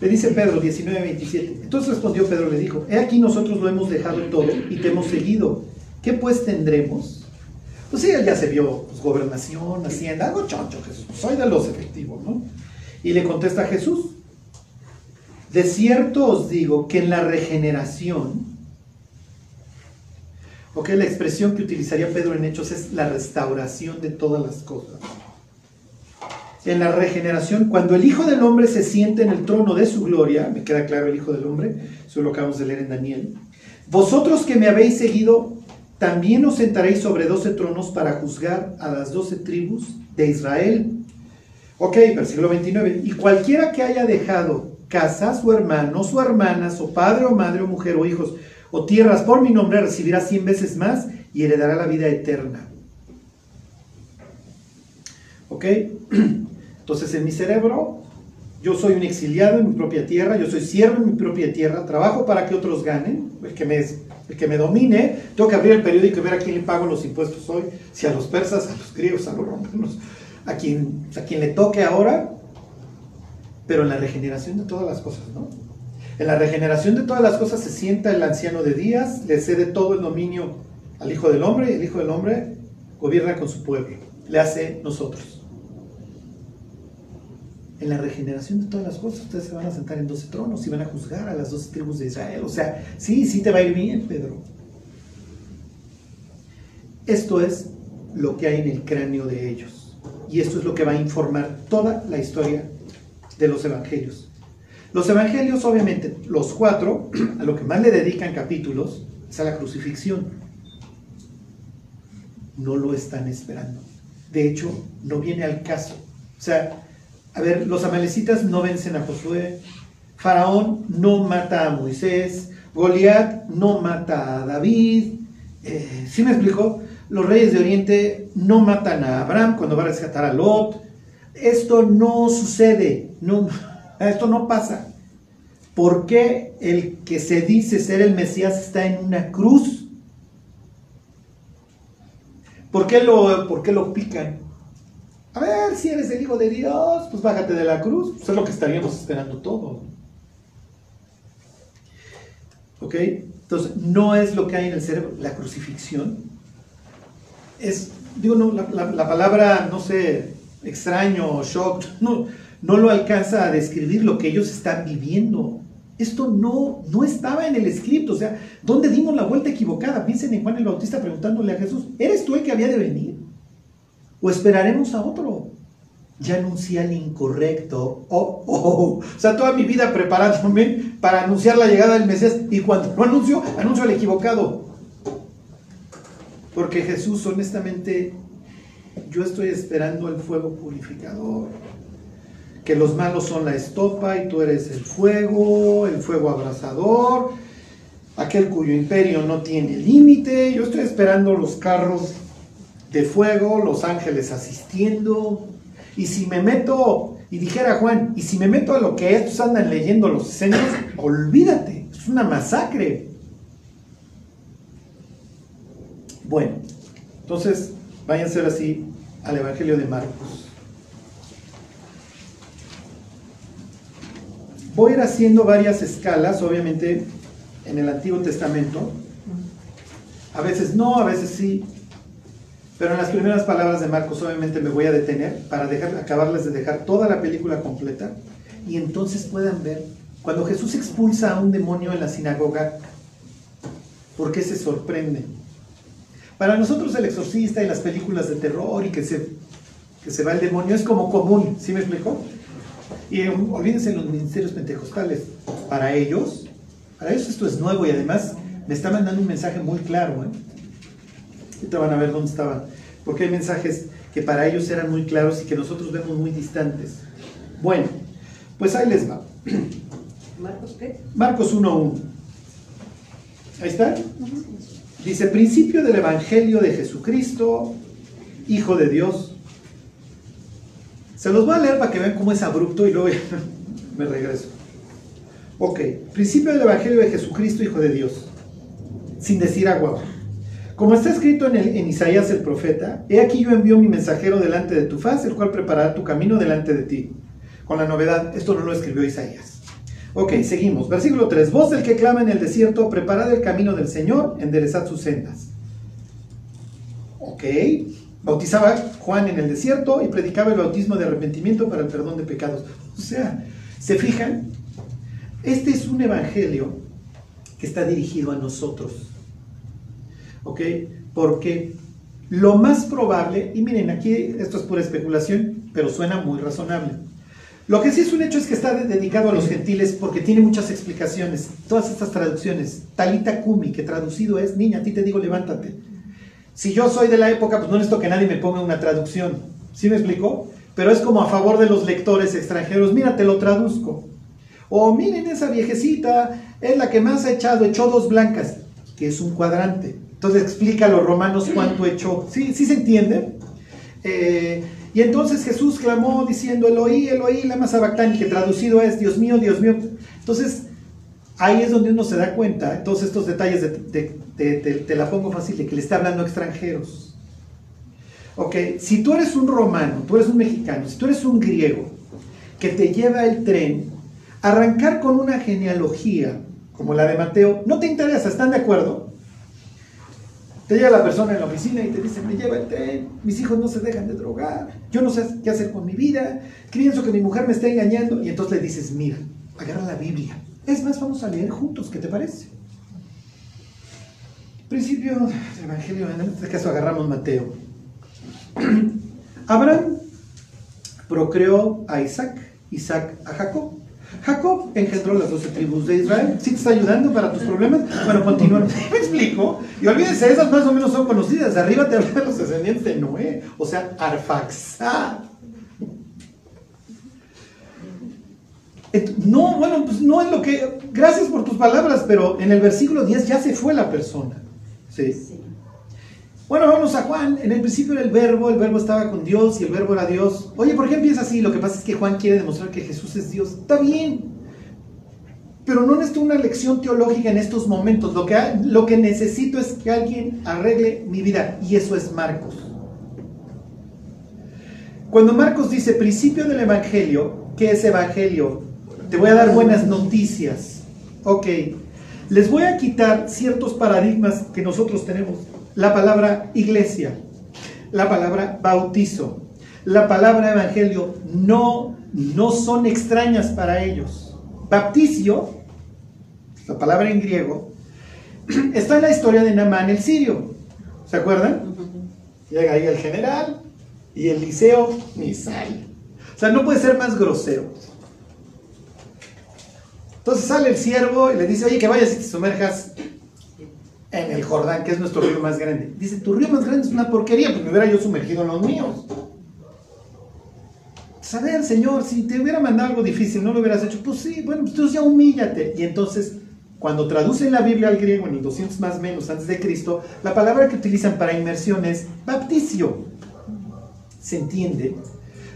Le dice Pedro 19, 27. Entonces respondió Pedro, le dijo, he aquí nosotros lo hemos dejado todo y te hemos seguido. ¿Qué pues tendremos? Pues sí, él ya se vio pues, gobernación, hacienda, algo choncho Jesús, pues, soy de los efectivos, ¿no? Y le contesta Jesús, de cierto os digo que en la regeneración, ok, la expresión que utilizaría Pedro en Hechos es la restauración de todas las cosas. En la regeneración, cuando el Hijo del Hombre se siente en el trono de su gloria, me queda claro el Hijo del Hombre, eso lo acabamos de leer en Daniel, vosotros que me habéis seguido, también os sentaréis sobre doce tronos para juzgar a las doce tribus de Israel. Ok, versículo 29. Y cualquiera que haya dejado casa, su hermano, su hermana, su padre o madre o mujer o hijos o tierras por mi nombre, recibirá cien veces más y heredará la vida eterna. ¿Ok? Entonces en mi cerebro, yo soy un exiliado en mi propia tierra, yo soy siervo en mi propia tierra, trabajo para que otros ganen, el que me, el que me domine, tengo que abrir el periódico y ver a quién le pago los impuestos hoy, si a los persas, a los griegos, a los romanos, a quien, a quien le toque ahora, pero en la regeneración de todas las cosas, ¿no? En la regeneración de todas las cosas se sienta el anciano de días, le cede todo el dominio al Hijo del Hombre, y el Hijo del Hombre gobierna con su pueblo, le hace nosotros. En la regeneración de todas las cosas, ustedes se van a sentar en 12 tronos y van a juzgar a las 12 tribus de Israel. O sea, sí, sí te va a ir bien, Pedro. Esto es lo que hay en el cráneo de ellos. Y esto es lo que va a informar toda la historia de los evangelios. Los evangelios, obviamente, los cuatro, a lo que más le dedican capítulos es a la crucifixión. No lo están esperando. De hecho, no viene al caso. O sea, a ver, los amalecitas no vencen a Josué, Faraón no mata a Moisés, Goliat no mata a David. Eh, ¿Sí me explico? Los reyes de Oriente no matan a Abraham cuando va a rescatar a Lot. Esto no sucede, no, esto no pasa. ¿Por qué el que se dice ser el Mesías está en una cruz? ¿Por qué lo, por qué lo pican? A ver, si eres el Hijo de Dios, pues bájate de la cruz. Pues es lo que estaríamos esperando todos. ¿Ok? Entonces, no es lo que hay en el cerebro. La crucifixión es, digo, no, la, la- la palabra, no sé, extraño, shock, no, no lo alcanza a describir lo que ellos están viviendo. Esto no, no estaba en el escrito. O sea, ¿dónde dimos la vuelta equivocada? Piensen en Juan el Bautista preguntándole a Jesús, ¿eres tú el que había de venir? ¿O esperaremos a otro? Ya anuncié al incorrecto. Oh, oh. O sea, toda mi vida preparándome para anunciar la llegada del Mesías y cuando lo anuncio, anuncio al equivocado. Porque Jesús, honestamente, yo estoy esperando el fuego purificador. Que los malos son la estopa y tú eres el fuego, el fuego abrasador, aquel cuyo imperio no tiene límite. Yo estoy esperando los carros de fuego, los ángeles asistiendo. Y si me meto, y dijera Juan, y si me meto a lo que estos andan leyendo los escenas, olvídate, es una masacre. Bueno, entonces váyanse así al Evangelio de Marcos. Voy a ir haciendo varias escalas, obviamente, en el Antiguo Testamento. A veces no, a veces sí. Pero en las primeras palabras de Marcos obviamente me voy a detener para dejar, acabarles de dejar toda la película completa y entonces puedan ver cuando Jesús expulsa a un demonio en la sinagoga, ¿por qué se sorprende? Para nosotros el exorcista y las películas de terror y que se, que se va el demonio es como común, ¿sí me explico? Y eh, olvídense los ministerios pentecostales. Para ellos, para ellos esto es nuevo y además me está mandando un mensaje muy claro. ¿eh? Ahorita van a ver dónde estaba. Porque hay mensajes que para ellos eran muy claros y que nosotros vemos muy distantes. Bueno, pues ahí les va. ¿Marcos qué? Marcos 1.1. Ahí está. Dice, principio del Evangelio de Jesucristo, Hijo de Dios. Se los voy a leer para que vean cómo es abrupto y luego me regreso. Ok, principio del Evangelio de Jesucristo, Hijo de Dios. Sin decir agua. Como está escrito en, el- en Isaías el profeta, he aquí yo envío mi mensajero delante de tu faz, el cual preparará tu camino delante de ti. Con la novedad, esto no lo escribió Isaías. Ok, seguimos. Versículo 3. Voz del que clama en el desierto, preparad el camino del Señor, enderezad sus sendas. Ok. Bautizaba Juan en el desierto y predicaba el bautismo de arrepentimiento para el perdón de pecados. O sea, ¿se fijan? Este es un evangelio que está dirigido a nosotros. ¿Ok? Porque lo más probable, y miren, aquí esto es pura especulación, pero suena muy razonable. Lo que sí es un hecho es que está de- dedicado a los gentiles porque tiene muchas explicaciones. Todas estas traducciones. Talita Kumi, que traducido es, niña, a ti te digo, levántate. Si yo soy de la época, pues no necesito que nadie me ponga una traducción. ¿Sí me explicó? Pero es como a favor de los lectores extranjeros. Mira, te lo traduzco. O miren esa viejecita, es la que más ha echado, echó dos blancas, que es un cuadrante. Entonces explica a los romanos cuánto echó. ¿Sí, sí se entiende? Eh, y entonces Jesús clamó diciendo, Eloí, Eloí, lama sabactani, que traducido es, Dios mío, Dios mío. Entonces, ahí es donde uno se da cuenta, todos estos detalles, de, te la pongo fácil, de que le está hablando a extranjeros. Ok, si tú eres un romano, tú eres un mexicano, si tú eres un griego, que te lleva el tren, arrancar con una genealogía como la de Mateo, no te interesa, ¿están de acuerdo? Te llega la persona en la oficina y te dice, me lleva el tren, mis hijos no se dejan de drogar, yo no sé qué hacer con mi vida, pienso que mi mujer me está engañando, y entonces le dices, mira, agarra la Biblia. Es más, vamos a leer juntos, ¿qué te parece? Principio del Evangelio, en este caso agarramos Mateo. Abraham procreó a Isaac, Isaac a Jacob. Jacob engendró las doce tribus de Israel. ¿Sí te está ayudando para tus problemas? Bueno, continúa. ¿Me explico? Y olvídense, esas más o menos son conocidas. Arriba te hablan los descendientes de Noé, o sea, Arfaxad. No, bueno, pues no es lo que. Gracias por tus palabras, pero en el versículo 10 ya se fue la persona. Sí. Bueno, vamos a Juan. En el principio era el verbo, el verbo estaba con Dios y el verbo era Dios. Oye, ¿por qué empieza así? Lo que pasa es que Juan quiere demostrar que Jesús es Dios. Está bien. Pero no necesito una lección teológica en estos momentos. Lo que, lo que necesito es que alguien arregle mi vida. Y eso es Marcos. Cuando Marcos dice principio del Evangelio, ¿qué es Evangelio? Te voy a dar buenas noticias. Ok. Les voy a quitar ciertos paradigmas que nosotros tenemos. La palabra iglesia, la palabra bautizo, la palabra evangelio no, no son extrañas para ellos. Bapticio, la palabra en griego, está en la historia de Namán el sirio. ¿Se acuerdan? Llega ahí el general y el liceo ni sale. O sea, no puede ser más grosero. Entonces sale el siervo y le dice, oye, que vayas y te sumerjas en el Jordán, que es nuestro río más grande. Dice, tu río más grande es una porquería, pues me hubiera yo sumergido en los míos. Pues, a ver, Señor, si te hubiera mandado algo difícil, ¿no lo hubieras hecho? Pues sí, bueno, pues entonces ya humíllate. Y entonces, cuando traducen la Biblia al griego en el 200 más menos antes de Cristo, la palabra que utilizan para inmersión es bapticio. ¿Se entiende?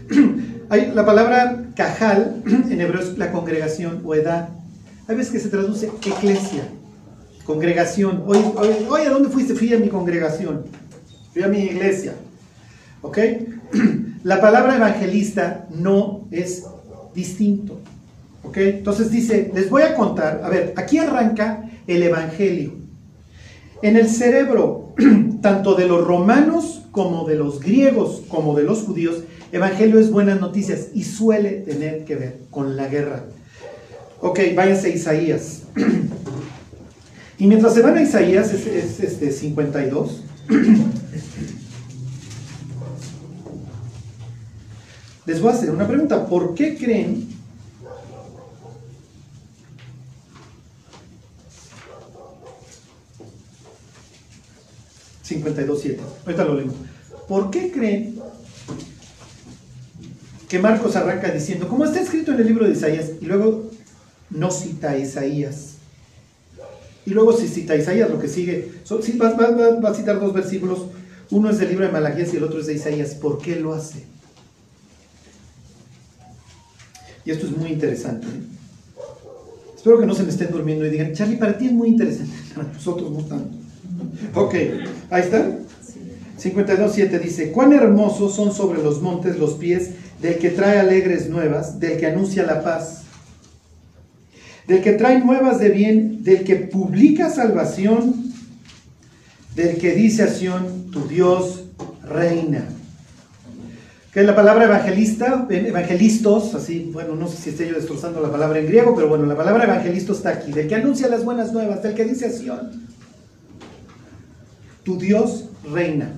Hay la palabra cajal, en hebreo es la congregación o edad. Hay veces que se traduce eclesia, congregación. Oye, oye, ¿a dónde fuiste? Fui a mi congregación, fui a mi iglesia. ¿Ok? La palabra evangelista no es distinto. ¿Ok? Entonces dice, les voy a contar, a ver, aquí arranca el evangelio. En el cerebro, tanto de los romanos como de los griegos, como de los judíos, evangelio es buenas noticias y suele tener que ver con la guerra. Ok, váyanse a Isaías. Y mientras se van a Isaías, es, es, este 52. Les voy a hacer una pregunta. ¿Por qué creen ...52.7... Ahorita lo leo. ¿Por qué creen que Marcos arranca diciendo, como está escrito en el libro de Isaías, y luego no cita a Isaías? Y luego si cita a Isaías, lo que sigue, va- va a citar dos versículos, uno es del libro de Malaquías y el otro es de Isaías. ¿Por qué lo hace? Y esto es muy interesante. ¿eh? Espero que no se me estén durmiendo y digan, Charlie, para ti es muy interesante, para nosotros no tanto. Ok, ahí está. 52.7 dice, cuán hermosos son sobre los montes los pies del que trae alegres nuevas, del que anuncia la paz, del que trae nuevas de bien, del que publica salvación, del que dice a Sión, tu Dios reina. Que la palabra evangelista, evangelistos, así, bueno, no sé si estoy yo destrozando la palabra en griego, pero bueno, la palabra evangelistos está aquí, del que anuncia las buenas nuevas, del que dice a Sión, tu Dios reina.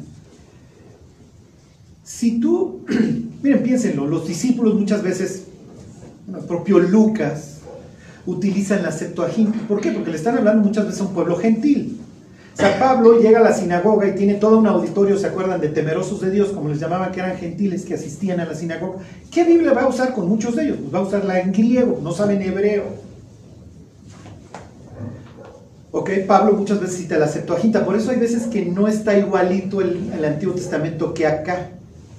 Si tú, miren, piénsenlo, los discípulos muchas veces, el propio Lucas, utilizan la Septuaginta. ¿Por qué? Porque le están hablando muchas veces a un pueblo gentil. San Pablo llega a la sinagoga y tiene todo un auditorio, ¿se acuerdan? De temerosos de Dios, como les llamaban, que eran gentiles, que asistían a la sinagoga. ¿Qué Biblia va a usar con muchos de ellos? Pues va a usarla en griego, no saben hebreo. Ok, Pablo muchas veces cita la Septuaginta, por eso hay veces que no está igualito el, el Antiguo Testamento que acá.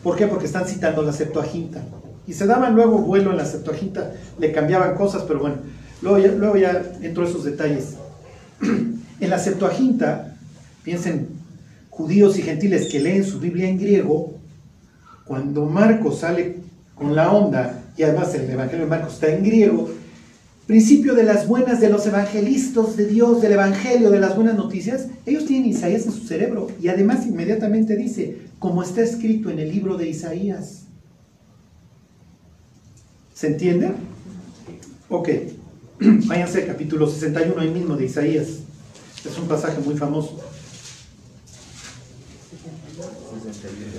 ¿Por qué? Porque están citando la Septuaginta. Y se daban luego vuelo en la Septuaginta, le cambiaban cosas, pero bueno, luego ya, entro a esos detalles. En la Septuaginta, piensen, judíos y gentiles que leen su Biblia en griego, cuando Marcos sale con la onda, y además el Evangelio de Marcos está en griego, principio de las buenas de los evangelistas de Dios, del Evangelio, de las buenas noticias, ellos tienen Isaías en su cerebro y además inmediatamente dice, como está escrito en el libro de Isaías. ¿Se entiende? Ok, váyanse al capítulo 61 ahí mismo de Isaías. Es un pasaje muy famoso.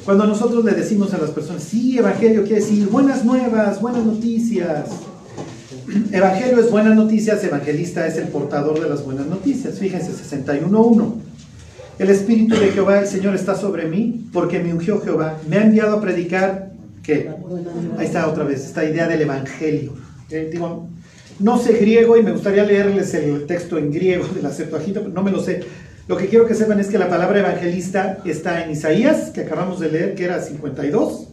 Cuando nosotros le decimos a las personas, sí, Evangelio quiere decir buenas nuevas, buenas noticias. Evangelio es buenas noticias, evangelista es el portador de las buenas noticias. Fíjense, 61.1. El Espíritu de Jehová, el Señor, está sobre mí, porque me ungió Jehová. Me ha enviado a predicar, ¿qué? Ahí está otra vez, esta idea del Evangelio. Eh, digo, no sé griego y me gustaría leerles el texto en griego de la Septuaginta, pero no me lo sé. Lo que quiero que sepan es que la palabra evangelista está en Isaías, que acabamos de leer, que era 52,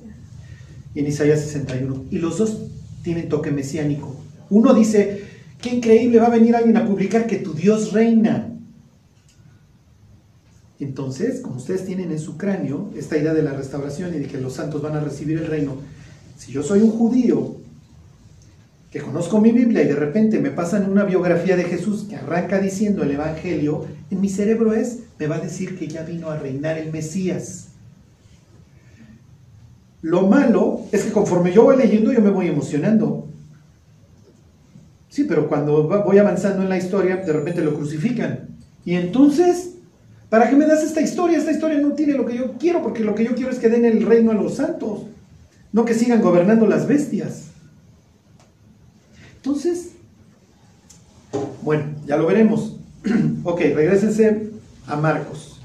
y en Isaías 61. Y los dos tienen toque mesiánico. Uno dice, qué increíble, va a venir alguien a publicar que tu Dios reina. Entonces, como ustedes tienen en su cráneo esta idea de la restauración y de que los santos van a recibir el reino, si yo soy un judío que conozco mi Biblia y de repente me pasan una biografía de Jesús que arranca diciendo el Evangelio, en mi cerebro es, me va a decir que ya vino a reinar el Mesías. Lo malo es que conforme yo voy leyendo, yo me voy emocionando. Sí, pero cuando voy avanzando en la historia, de repente lo crucifican. Y entonces, ¿para qué me das esta historia? Esta historia no tiene lo que yo quiero, porque lo que yo quiero es que den el reino a los santos, no que sigan gobernando las bestias. Entonces, bueno, ya lo veremos. ok, regresense a Marcos.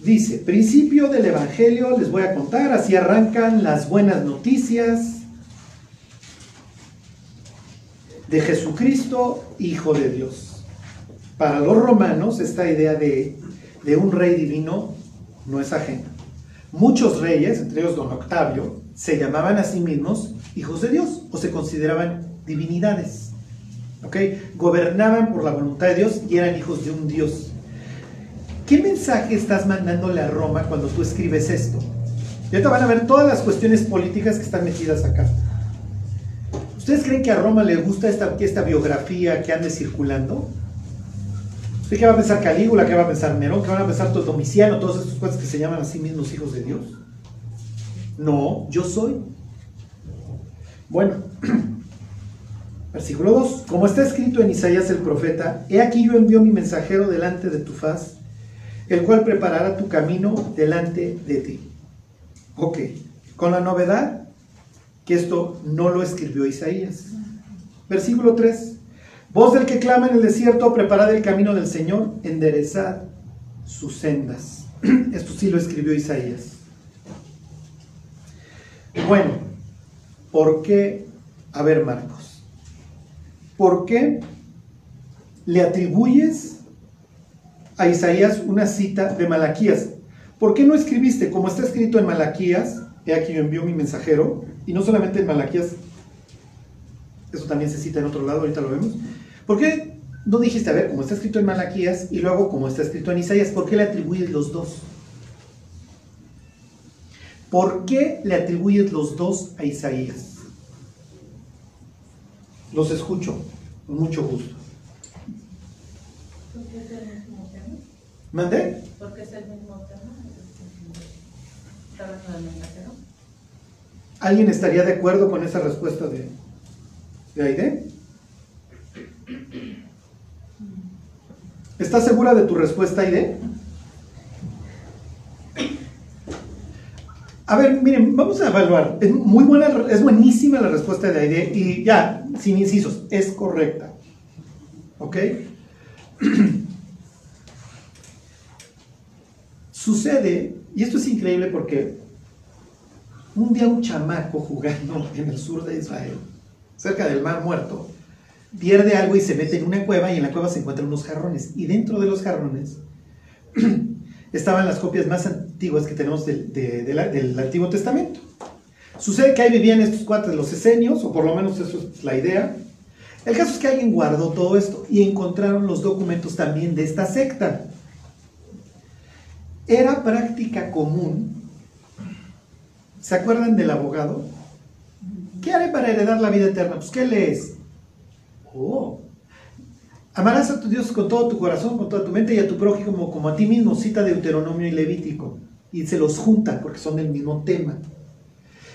Dice, principio del Evangelio, les voy a contar, así arrancan las buenas noticias de Jesucristo, Hijo de Dios. Para los romanos, esta idea de, de un rey divino no es ajena. Muchos reyes, entre ellos don Octavio, se llamaban a sí mismos hijos de Dios o se consideraban divinidades. ¿Ok? Gobernaban por la voluntad de Dios y eran hijos de un Dios. ¿Qué mensaje estás mandándole a Roma cuando tú escribes esto? Y ahorita van a ver todas las cuestiones políticas que están metidas acá. ¿Ustedes creen que a Roma le gusta esta, esta biografía que ande circulando? ¿Usted qué va a pensar Calígula? ¿Qué va a pensar Nerón? ¿Qué van a pensar Domiciano? Todos estos cuates que se llaman a sí mismos hijos de Dios. No, yo soy. Bueno, versículo 2. Como está escrito en Isaías el profeta, he aquí yo envío mi mensajero delante de tu faz, el cual preparará tu camino delante de ti. Ok, con la novedad que esto no lo escribió Isaías. Versículo 3. Voz del que clama en el desierto, preparad el camino del Señor, enderezad sus sendas. Esto sí lo escribió Isaías. Bueno, ¿por qué? A ver, Marcos. ¿Por qué le atribuyes a Isaías una cita de Malaquías? ¿Por qué no escribiste, como está escrito en Malaquías, he aquí yo envío mi mensajero, y no solamente en Malaquías, eso también se cita en otro lado, ahorita lo vemos. ¿Por qué no dijiste, a ver, como está escrito en Malaquías y luego como está escrito en Isaías, ¿por qué le atribuyes los dos? ¿Por qué le atribuyes los dos a Isaías? Los escucho, con mucho gusto. Porque es el mismo tema. ¿Mandé? Porque es el mismo tema. ¿Alguien estaría de acuerdo con esa respuesta de, de Aide? ¿Estás segura de tu respuesta, Aide? A ver, miren, vamos a evaluar. Es muy buena, es buenísima la respuesta de Aide y ya, sin incisos, es correcta. ¿Ok? Sucede, y esto es increíble porque un día un chamaco jugando en el sur de Israel, cerca del Mar Muerto, pierde algo y se mete en una cueva y en la cueva se encuentran unos jarrones. Y dentro de los jarrones estaban las copias más antiguas que tenemos del, del Antiguo Testamento. Sucede que ahí vivían estos cuates, los esenios, o por lo menos eso es la idea. El caso es que alguien guardó todo esto y encontraron los documentos también de esta secta. Era práctica común. ¿Se acuerdan del abogado? ¿Qué haré para heredar la vida eterna? Pues, ¿qué lees? Oh. Amarás a tu Dios con todo tu corazón, con toda tu mente y a tu prójimo como, a ti mismo, cita Deuteronomio y Levítico. Y se los juntan porque son del mismo tema.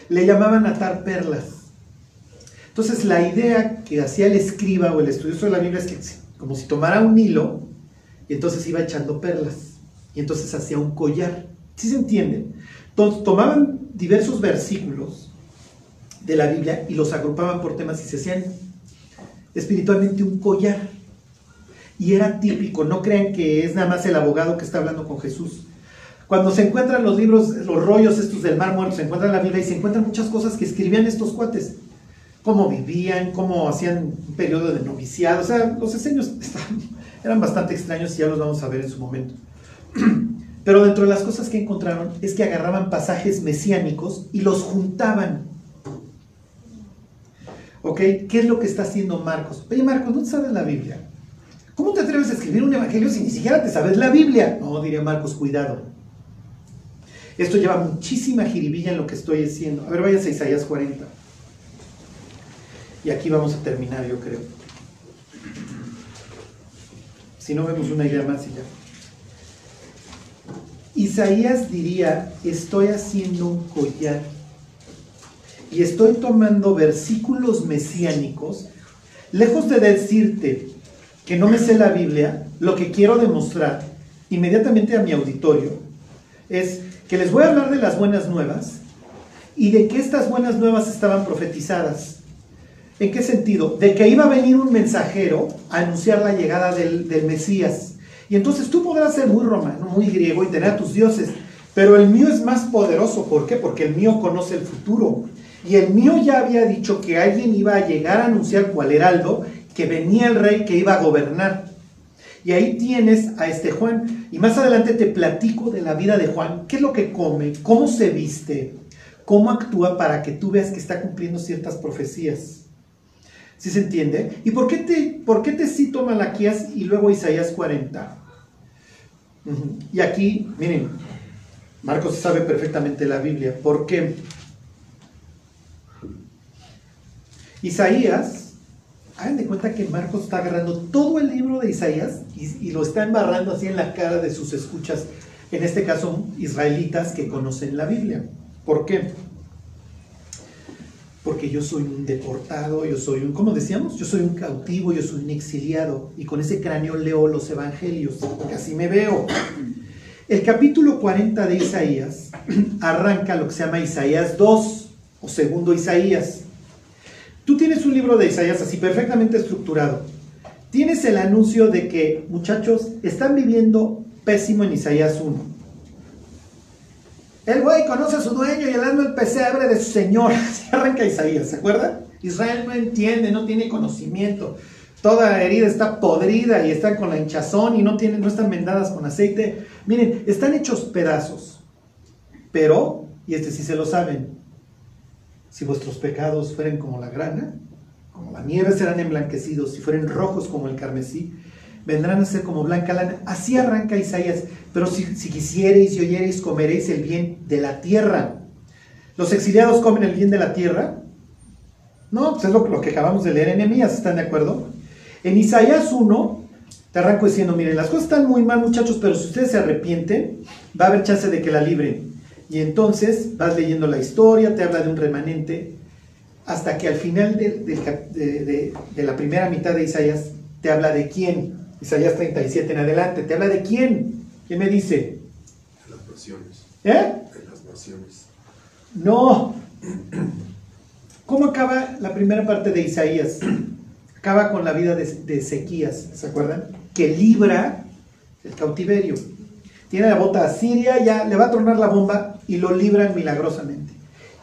Le llamaban atar perlas. Entonces la idea que hacía el escriba o el estudioso de la Biblia es que como si tomara un hilo y entonces iba echando perlas. Y entonces hacía un collar. ¿Sí se entiende? Tomaban diversos versículos de la Biblia y los agrupaban por temas y se hacían espiritualmente un collar. Y era típico, no crean que es nada más el abogado que está hablando con Jesús. Cuando se encuentran los libros, los rollos estos del mar muerto, se encuentran la Biblia y se encuentran muchas cosas que escribían estos cuates. Cómo vivían, cómo hacían un periodo de noviciado. O sea, los estaban- eran bastante extraños y ya los vamos a ver en su momento. Pero dentro de las cosas que encontraron es que agarraban pasajes mesiánicos y los juntaban. ¿Ok? ¿Qué es lo que está haciendo Marcos? Oye, Marcos, ¿no te sabes la Biblia? ¿Cómo te atreves a escribir un evangelio si ni siquiera te sabes la Biblia? No, diría Marcos, cuidado. Esto lleva muchísima jiribilla en lo que estoy diciendo. A ver, váyase a Isaías 40. Y aquí vamos a terminar, yo creo. Si no vemos una idea más y ya. Isaías diría, estoy haciendo un collar y estoy tomando versículos mesiánicos, lejos de decirte que no me sé la Biblia, lo que quiero demostrar inmediatamente a mi auditorio es que les voy a hablar de las buenas nuevas y de que estas buenas nuevas estaban profetizadas. ¿En qué sentido? De que iba a venir un mensajero a anunciar la llegada del, Mesías. Y entonces tú podrás ser muy romano, muy griego y tener a tus dioses, pero el mío es más poderoso. ¿Por qué? Porque el mío conoce el futuro. Y el mío ya había dicho que alguien iba a llegar a anunciar cuál heraldo, que venía el rey que iba a gobernar. Y ahí tienes a este Juan. Y más adelante te platico de la vida de Juan, qué es lo que come, cómo se viste, cómo actúa para que tú veas que está cumpliendo ciertas profecías. ¿Sí se entiende? ¿Y por qué te, por qué te cito Malaquías y luego Isaías 40? Ujú. Y aquí, miren, Marcos sabe perfectamente la Biblia. ¿Por qué? Isaías, hagan de cuenta que Marcos está agarrando todo el libro de Isaías y, lo está embarrando así en la cara de sus escuchas, en este caso israelitas que conocen la Biblia. ¿Por qué? Porque yo soy un deportado, yo soy un, ¿cómo decíamos? Yo soy un cautivo, yo soy un exiliado. Y con ese cráneo leo los evangelios, porque así me veo. El capítulo 40 de Isaías arranca lo que se llama Isaías 2 o segundo Isaías. Tú tienes un libro de Isaías así perfectamente estructurado. Tienes el anuncio de que muchachos están viviendo pésimo en Isaías 1. El güey conoce a su dueño y el alma el pesebre de su señor. Así arranca Isaías, ¿se acuerdan? Israel no entiende, no tiene conocimiento. Toda herida está podrida y están con la hinchazón y no, tienen, no están vendadas con aceite. Miren, están hechos pedazos. Pero, y este sí se lo saben, si vuestros pecados fueren como la grana, como la nieve serán emblanquecidos, si fueren rojos como el carmesí, vendrán a ser como blanca lana. Así arranca Isaías. Pero si, si quisiereis y oyereis, comeréis el bien de la tierra. ¿Los exiliados comen el bien de la tierra? No, pues es lo, que acabamos de leer en Emias, ¿están de acuerdo? En Isaías 1, te arranco diciendo, miren, las cosas están muy mal muchachos, pero si ustedes se arrepienten, va a haber chance de que la libren. Y entonces vas leyendo la historia, te habla de un remanente, hasta que al final de, de- de- de- de la primera mitad de Isaías te habla de quién. Isaías 37 en adelante, te habla de quién. ¿Qué me dice? De las naciones. ¿Eh? De las naciones. No. ¿Cómo acaba la primera parte de Isaías? Acaba con la vida de, de Ezequías, ¿se acuerdan? Que libra el cautiverio. Tiene la bota a Siria, ya le va a tronar la bomba y lo libran milagrosamente.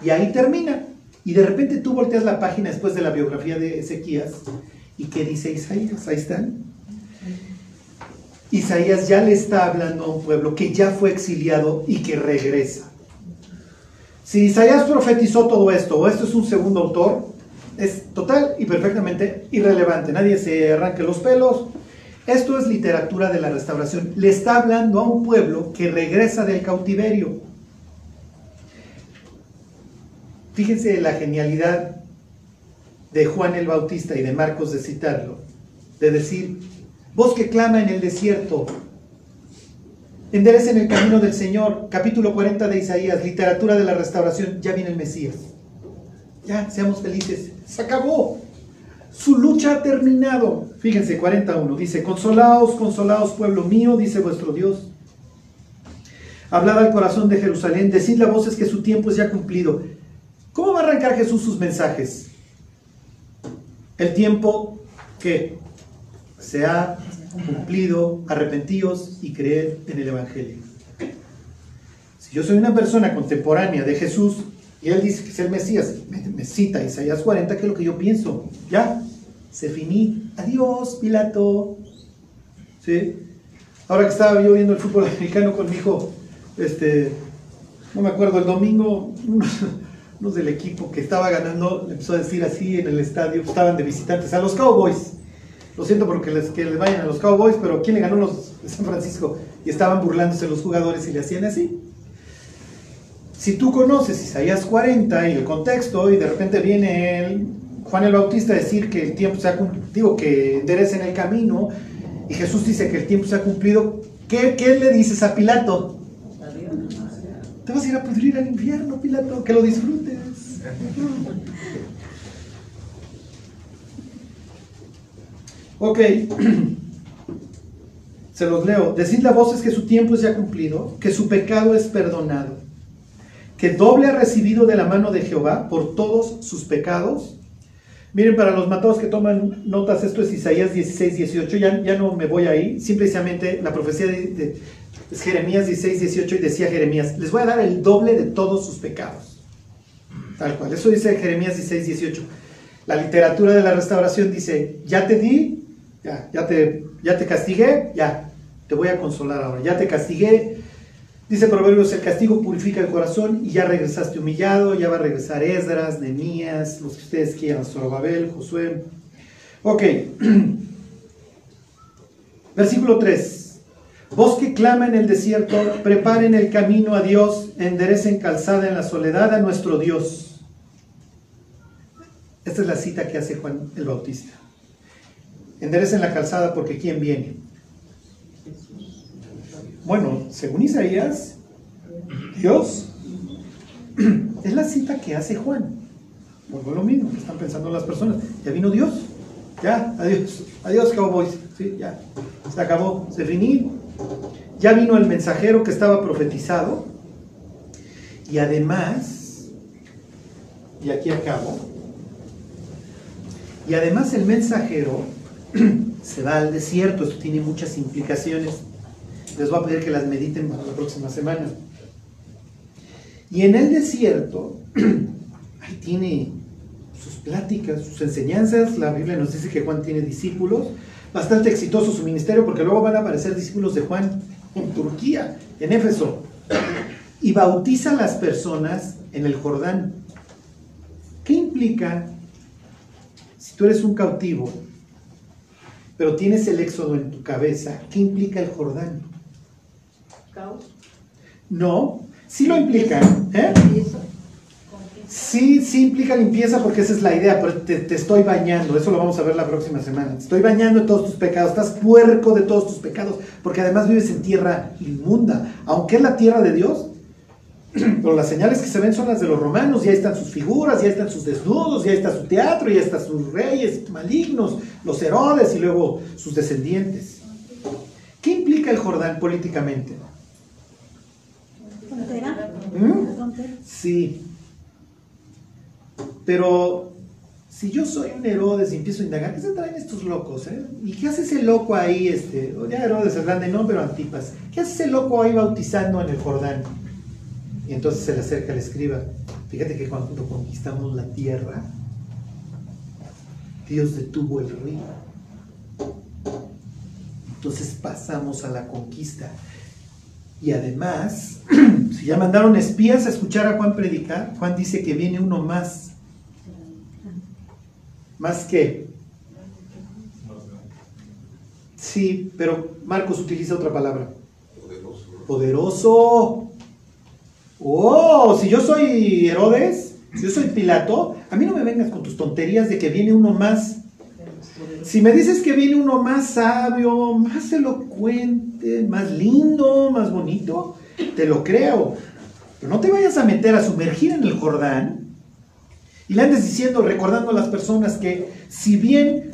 Y ahí termina. Y de repente tú volteas la página después de la biografía de Ezequías y ¿qué dice Isaías? Ahí están. Isaías ya le está hablando a un pueblo que ya fue exiliado y que regresa. Si Isaías profetizó todo esto, o esto es un segundo autor, es total y perfectamente irrelevante. Nadie se arranque los pelos. Esto es literatura de la restauración. Le está hablando a un pueblo que regresa del cautiverio. Fíjense la genialidad de Juan el Bautista y de Marcos de citarlo. De decir, voz que clama en el desierto, Enderecen el camino del Señor, capítulo 40 de Isaías, literatura de la restauración, ya viene el Mesías. Ya, seamos felices. Se acabó. Su lucha ha terminado. Fíjense, 41. Dice, consolaos, consolaos, pueblo mío, dice vuestro Dios. Hablad al corazón de Jerusalén, decid a voces que su tiempo es ya cumplido. ¿Cómo va a arrancar Jesús sus mensajes? El tiempo que se ha cumplido, arrepentíos y creed en el Evangelio. Si yo soy una persona contemporánea de Jesús y él dice que es el Mesías, me, me cita Isaías 40, que es lo que yo pienso. Ya, se finí. Adiós, Pilato. ¿Sí? Ahora que estaba yo viendo el fútbol americano con mi hijo, este, no me acuerdo, el domingo, unos, del equipo que estaba ganando, le empezó a decir así en el estadio, estaban de visitantes, a los Cowboys. Lo siento porque les, que les vayan a los Cowboys, pero ¿quién le ganó los San Francisco? Y estaban burlándose los jugadores y le hacían así. Si tú conoces Isaías 40 y el contexto, y de repente viene Juan el Bautista a decir que el tiempo se ha cumplido, que enderecen el camino, y Jesús dice que el tiempo se ha cumplido, ¿qué, qué le dices a Pilato? Adiós. Te vas a ir a pudrir al infierno, Pilato, que lo disfrutes. Ok, se los leo. Decidle a voces que su tiempo es ya cumplido, que su pecado es perdonado, que doble ha recibido de la mano de Jehová por todos sus pecados. Miren, para los matados que toman notas, esto es Isaías 16, 18, ya, ya no me voy ahí, simplemente la profecía de- es Jeremías 16, 18 y decía Jeremías, les voy a dar el doble de todos sus pecados. Tal cual, eso dice Jeremías 16, 18. La literatura de la restauración dice, ya te di, ya, ya, te, ya te castigué, ya, te voy a consolar ahora, ya te castigué. Dice Proverbios, el castigo purifica el corazón y ya regresaste humillado, ya va a regresar Esdras, Nehemías, los que ustedes quieran, Zorobabel, Josué. Ok, versículo 3. Vos que clama en el desierto, preparen el camino a Dios, enderecen calzada en la soledad a nuestro Dios. Esta es la cita que hace Juan el Bautista. Enderecen la calzada porque ¿quién viene? Bueno, según Isaías, Dios es la cita que hace Juan. Vuelvo lo mismo están pensando las personas. Ya vino Dios. Ya, adiós. Adiós, cowboys. Sí, ya. Se acabó. Se finí. Ya vino el mensajero que estaba profetizado. Y además, y aquí acabo, y además el mensajero se va al desierto. Esto tiene muchas implicaciones. Les voy a pedir que las mediten para la próxima semana. Y en el desierto, ahí tiene sus pláticas, sus enseñanzas. La Biblia nos dice que Juan tiene discípulos. Bastante exitoso su ministerio porque luego van a aparecer discípulos de Juan en Turquía, en Éfeso. Y bautiza a las personas en el Jordán. ¿Qué implica si tú eres un cautivo, pero tienes el éxodo en tu cabeza? ¿Qué implica el Jordán? Caos. No, sí lo implica. ¿eh? Sí, sí implica limpieza porque esa es la idea, pero te, te estoy bañando, eso lo vamos a ver la próxima semana. Te estoy bañando de todos tus pecados, estás puerco de todos tus pecados, porque además vives en tierra inmunda, aunque es la tierra de Dios. Pero las señales que se ven son las de los romanos, ya están sus figuras, ya están sus desnudos, ya está su teatro, ya están sus reyes malignos, los Herodes y luego sus descendientes. ¿Qué implica el Jordán políticamente? Frontera. ¿Mm? Frontera. Sí. Pero si yo soy un Herodes y empiezo a indagar, ¿qué se traen estos locos? eh? ¿Y qué hace ese loco ahí? Este, ya Herodes es grande, no, pero Antipas. ¿Qué hace ese loco ahí bautizando en el Jordán? Y entonces se le acerca al escriba. Fíjate que cuando conquistamos la tierra, Dios detuvo el río. Entonces pasamos a la conquista. Y además, si ya mandaron espías a escuchar a Juan predicar, Juan dice que viene uno más. ¿Más qué? Sí, pero Marcos utiliza otra palabra. Poderoso. Poderoso. Oh, si yo soy Herodes, si yo soy Pilato, a mí no me vengas con tus tonterías de que viene uno más. Si me dices que viene uno más sabio, más elocuente, más lindo, más bonito, te lo creo. Pero no te vayas a meter a sumergir en el Jordán y le andes diciendo, recordando a las personas que si bien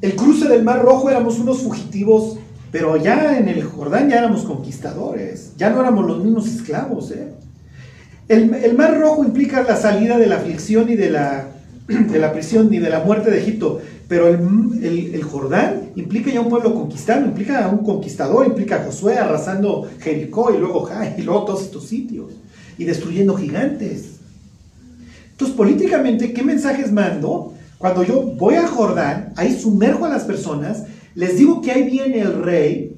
el cruce del Mar Rojo éramos unos fugitivos, pero ya en el Jordán ya éramos conquistadores, ya no éramos los mismos esclavos. ¿eh? El, Mar Rojo implica la salida de la aflicción y de la, de la prisión ni de la muerte de Egipto, pero el, el- el Jordán implica ya un pueblo conquistado, implica a un conquistador, implica a Josué arrasando Jericó y luego Jai y luego todos estos sitios y destruyendo gigantes. Entonces, políticamente, ¿qué mensajes mando? Cuando yo voy a Jordán, ahí sumerjo a las personas, les digo que ahí viene el rey,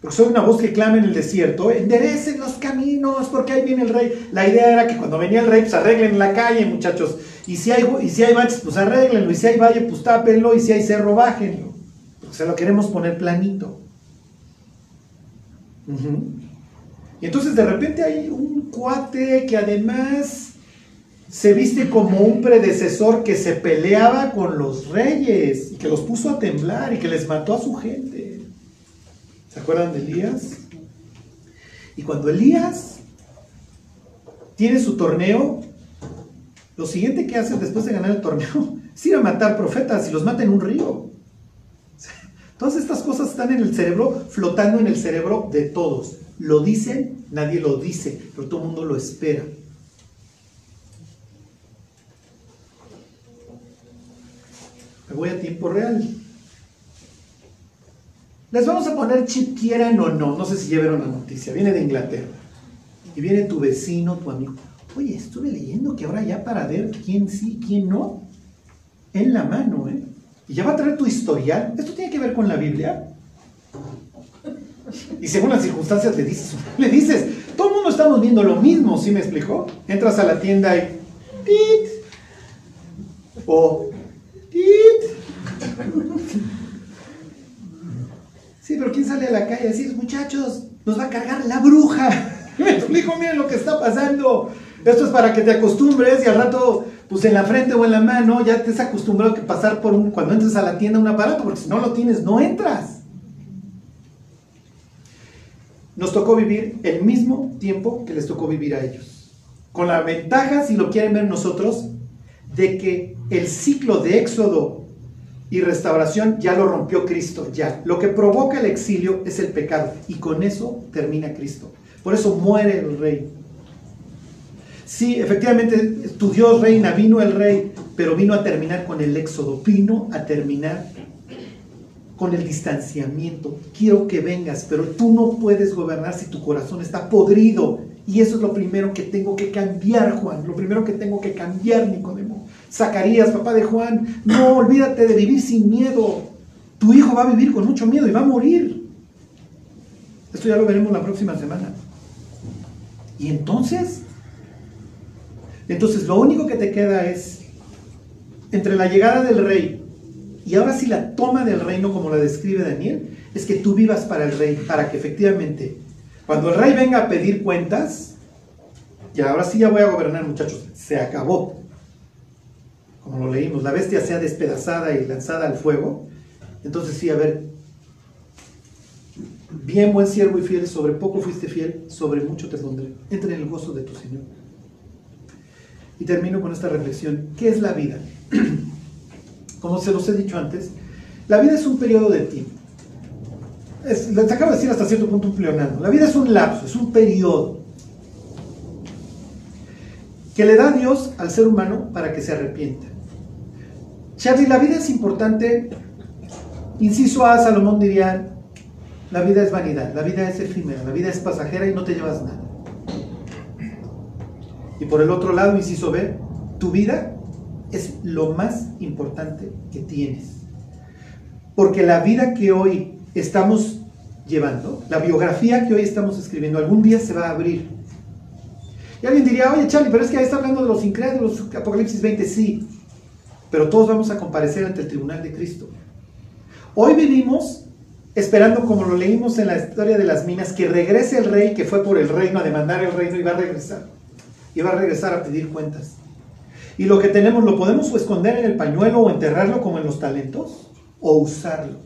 porque soy una voz que clama en el desierto, enderecen los caminos, porque ahí viene el rey. La idea era que cuando venía el rey, pues arreglen la calle, muchachos. Y si hay, y si hay baches, pues arreglenlo. Y si hay valle, pues tápenlo. Y si hay cerro, bájenlo. Porque se lo queremos poner planito. Y entonces de repente hay un cuate que además se viste como un predecesor que se peleaba con los reyes y que los puso a temblar y que les mató a su gente. ¿Se acuerdan de Elías? Y cuando Elías tiene su torneo, lo siguiente que hace después de ganar el torneo es ir a matar profetas y los mata en un río. Todas estas cosas están en el cerebro, flotando en el cerebro de todos. Lo dicen, nadie lo dice, pero todo el mundo lo espera. Me voy a tiempo real. Les vamos a poner chip quieran o no. No sé si ya vieron la noticia. Viene de Inglaterra. Y viene tu vecino, tu amigo. Oye, estuve leyendo que ahora ya para ver quién sí, quién no, en la mano, ¿eh? Y ya va a traer tu historial. ¿Esto tiene que ver con la Biblia? Y según las circunstancias le dices, le dices, todo el mundo estamos viendo lo mismo, ¿sí me explicó? Entras a la tienda y tit o. Sí, pero ¿quién sale a la calle a decir, muchachos, nos va a cargar la bruja? Me explico, miren lo que está pasando. Esto es para que te acostumbres y al rato, pues en la frente o en la mano, ya te has acostumbrado a pasar por un, cuando entres a la tienda un aparato, porque si no lo tienes, no entras. Nos tocó vivir el mismo tiempo que les tocó vivir a ellos. Con la ventaja, si lo quieren ver nosotros, de que el ciclo de éxodo y restauración ya lo rompió Cristo, ya. Lo que provoca el exilio es el pecado y con eso termina Cristo. Por eso muere el rey. Sí, efectivamente, tu Dios reina, vino el rey, pero vino a terminar con el éxodo, vino a terminar con el distanciamiento. Quiero que vengas, pero tú no puedes gobernar si tu corazón está podrido. Y eso es lo primero que tengo que cambiar, Juan. Lo primero que tengo que cambiar, Nicodemo. Zacarías, papá de Juan, no olvídate de vivir sin miedo. Tu hijo va a vivir con mucho miedo y va a morir. Esto ya lo veremos la próxima semana. Y entonces, entonces lo único que te queda es, entre la llegada del rey y ahora sí la toma del reino como la describe Daniel, es que tú vivas para el rey, para que efectivamente, cuando el rey venga a pedir cuentas, y ahora sí ya voy a gobernar muchachos, se acabó como lo leímos, la bestia sea despedazada y lanzada al fuego, entonces sí, a ver, bien buen siervo y fiel, sobre poco fuiste fiel, sobre mucho te pondré. Entra en el gozo de tu Señor. Y termino con esta reflexión. ¿Qué es la vida? Como se los he dicho antes, la vida es un periodo de tiempo. Es, les acabo de decir hasta cierto punto un pleonasmo. La vida es un lapso, es un periodo que le da Dios al ser humano para que se arrepienta. Charlie, la vida es importante. Inciso A, Salomón diría, la vida es vanidad, la vida es efímera, la vida es pasajera y no te llevas nada. Y por el otro lado, inciso B, tu vida es lo más importante que tienes. Porque la vida que hoy estamos llevando, la biografía que hoy estamos escribiendo, algún día se va a abrir. Y alguien diría, oye Charlie, pero es que ahí está hablando de los incrédulos, Apocalipsis 20, sí pero todos vamos a comparecer ante el tribunal de Cristo. Hoy vivimos esperando, como lo leímos en la historia de las minas, que regrese el rey que fue por el reino a demandar el reino y va a regresar. Y va a regresar a pedir cuentas. Y lo que tenemos lo podemos esconder en el pañuelo o enterrarlo como en los talentos o usarlo.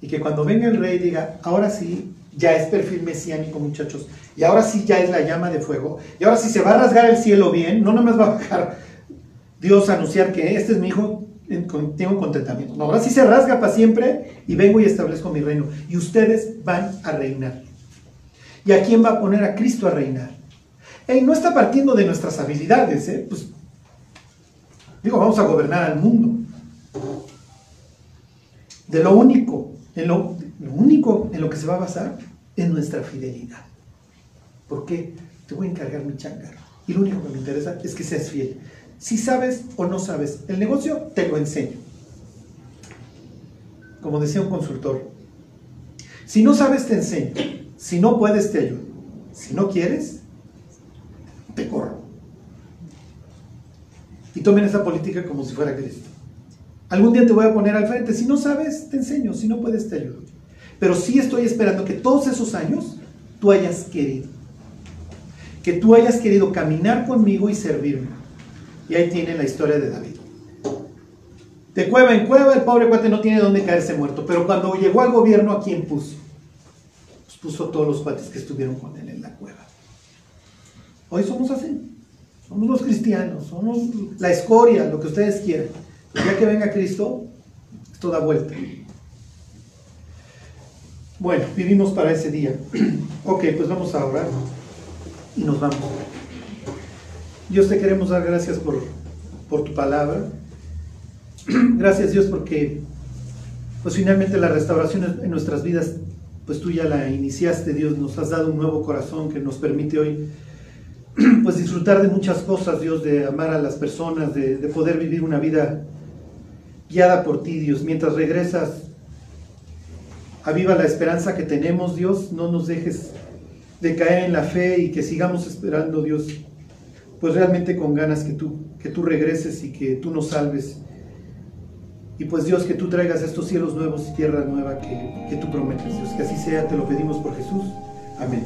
Y que cuando venga el rey diga, ahora sí, ya es perfil mesiánico muchachos, y ahora sí ya es la llama de fuego, y ahora sí se va a rasgar el cielo bien, no nomás va a bajar Dios anunciar que este es mi hijo, tengo contentamiento. No, ahora sí se rasga para siempre y vengo y establezco mi reino. Y ustedes van a reinar. ¿Y a quién va a poner a Cristo a reinar? Él no está partiendo de nuestras habilidades, ¿eh? Pues, digo, vamos a gobernar al mundo. De lo único, en lo, lo único en lo que se va a basar es nuestra fidelidad. ¿Por qué? Te voy a encargar mi changar. Y lo único que me interesa es que seas fiel si sabes o no sabes el negocio, te lo enseño. Como decía un consultor, si no sabes, te enseño. Si no puedes, te ayudo. Si no quieres, te corro. Y tomen esa política como si fuera Cristo. Algún día te voy a poner al frente. Si no sabes, te enseño. Si no puedes, te ayudo. Pero sí estoy esperando que todos esos años tú hayas querido. Que tú hayas querido caminar conmigo y servirme y ahí tiene la historia de David. De cueva en cueva, el pobre cuate no tiene dónde caerse muerto. Pero cuando llegó al gobierno, ¿a quién puso? Pues puso todos los cuates que estuvieron con él en la cueva. Hoy somos así. Somos los cristianos, somos la escoria, lo que ustedes quieran. Ya que venga Cristo, esto da vuelta. Bueno, vivimos para ese día. ok, pues vamos a orar y nos vamos. Dios te queremos dar gracias por, por tu palabra. Gracias Dios porque pues finalmente la restauración en nuestras vidas, pues tú ya la iniciaste Dios, nos has dado un nuevo corazón que nos permite hoy pues disfrutar de muchas cosas Dios, de amar a las personas, de, de poder vivir una vida guiada por ti Dios. Mientras regresas, aviva la esperanza que tenemos Dios, no nos dejes de caer en la fe y que sigamos esperando Dios pues realmente con ganas que tú, que tú regreses y que tú nos salves. Y pues Dios, que tú traigas estos cielos nuevos y tierra nueva que, que tú prometes, Dios, que así sea, te lo pedimos por Jesús. Amén.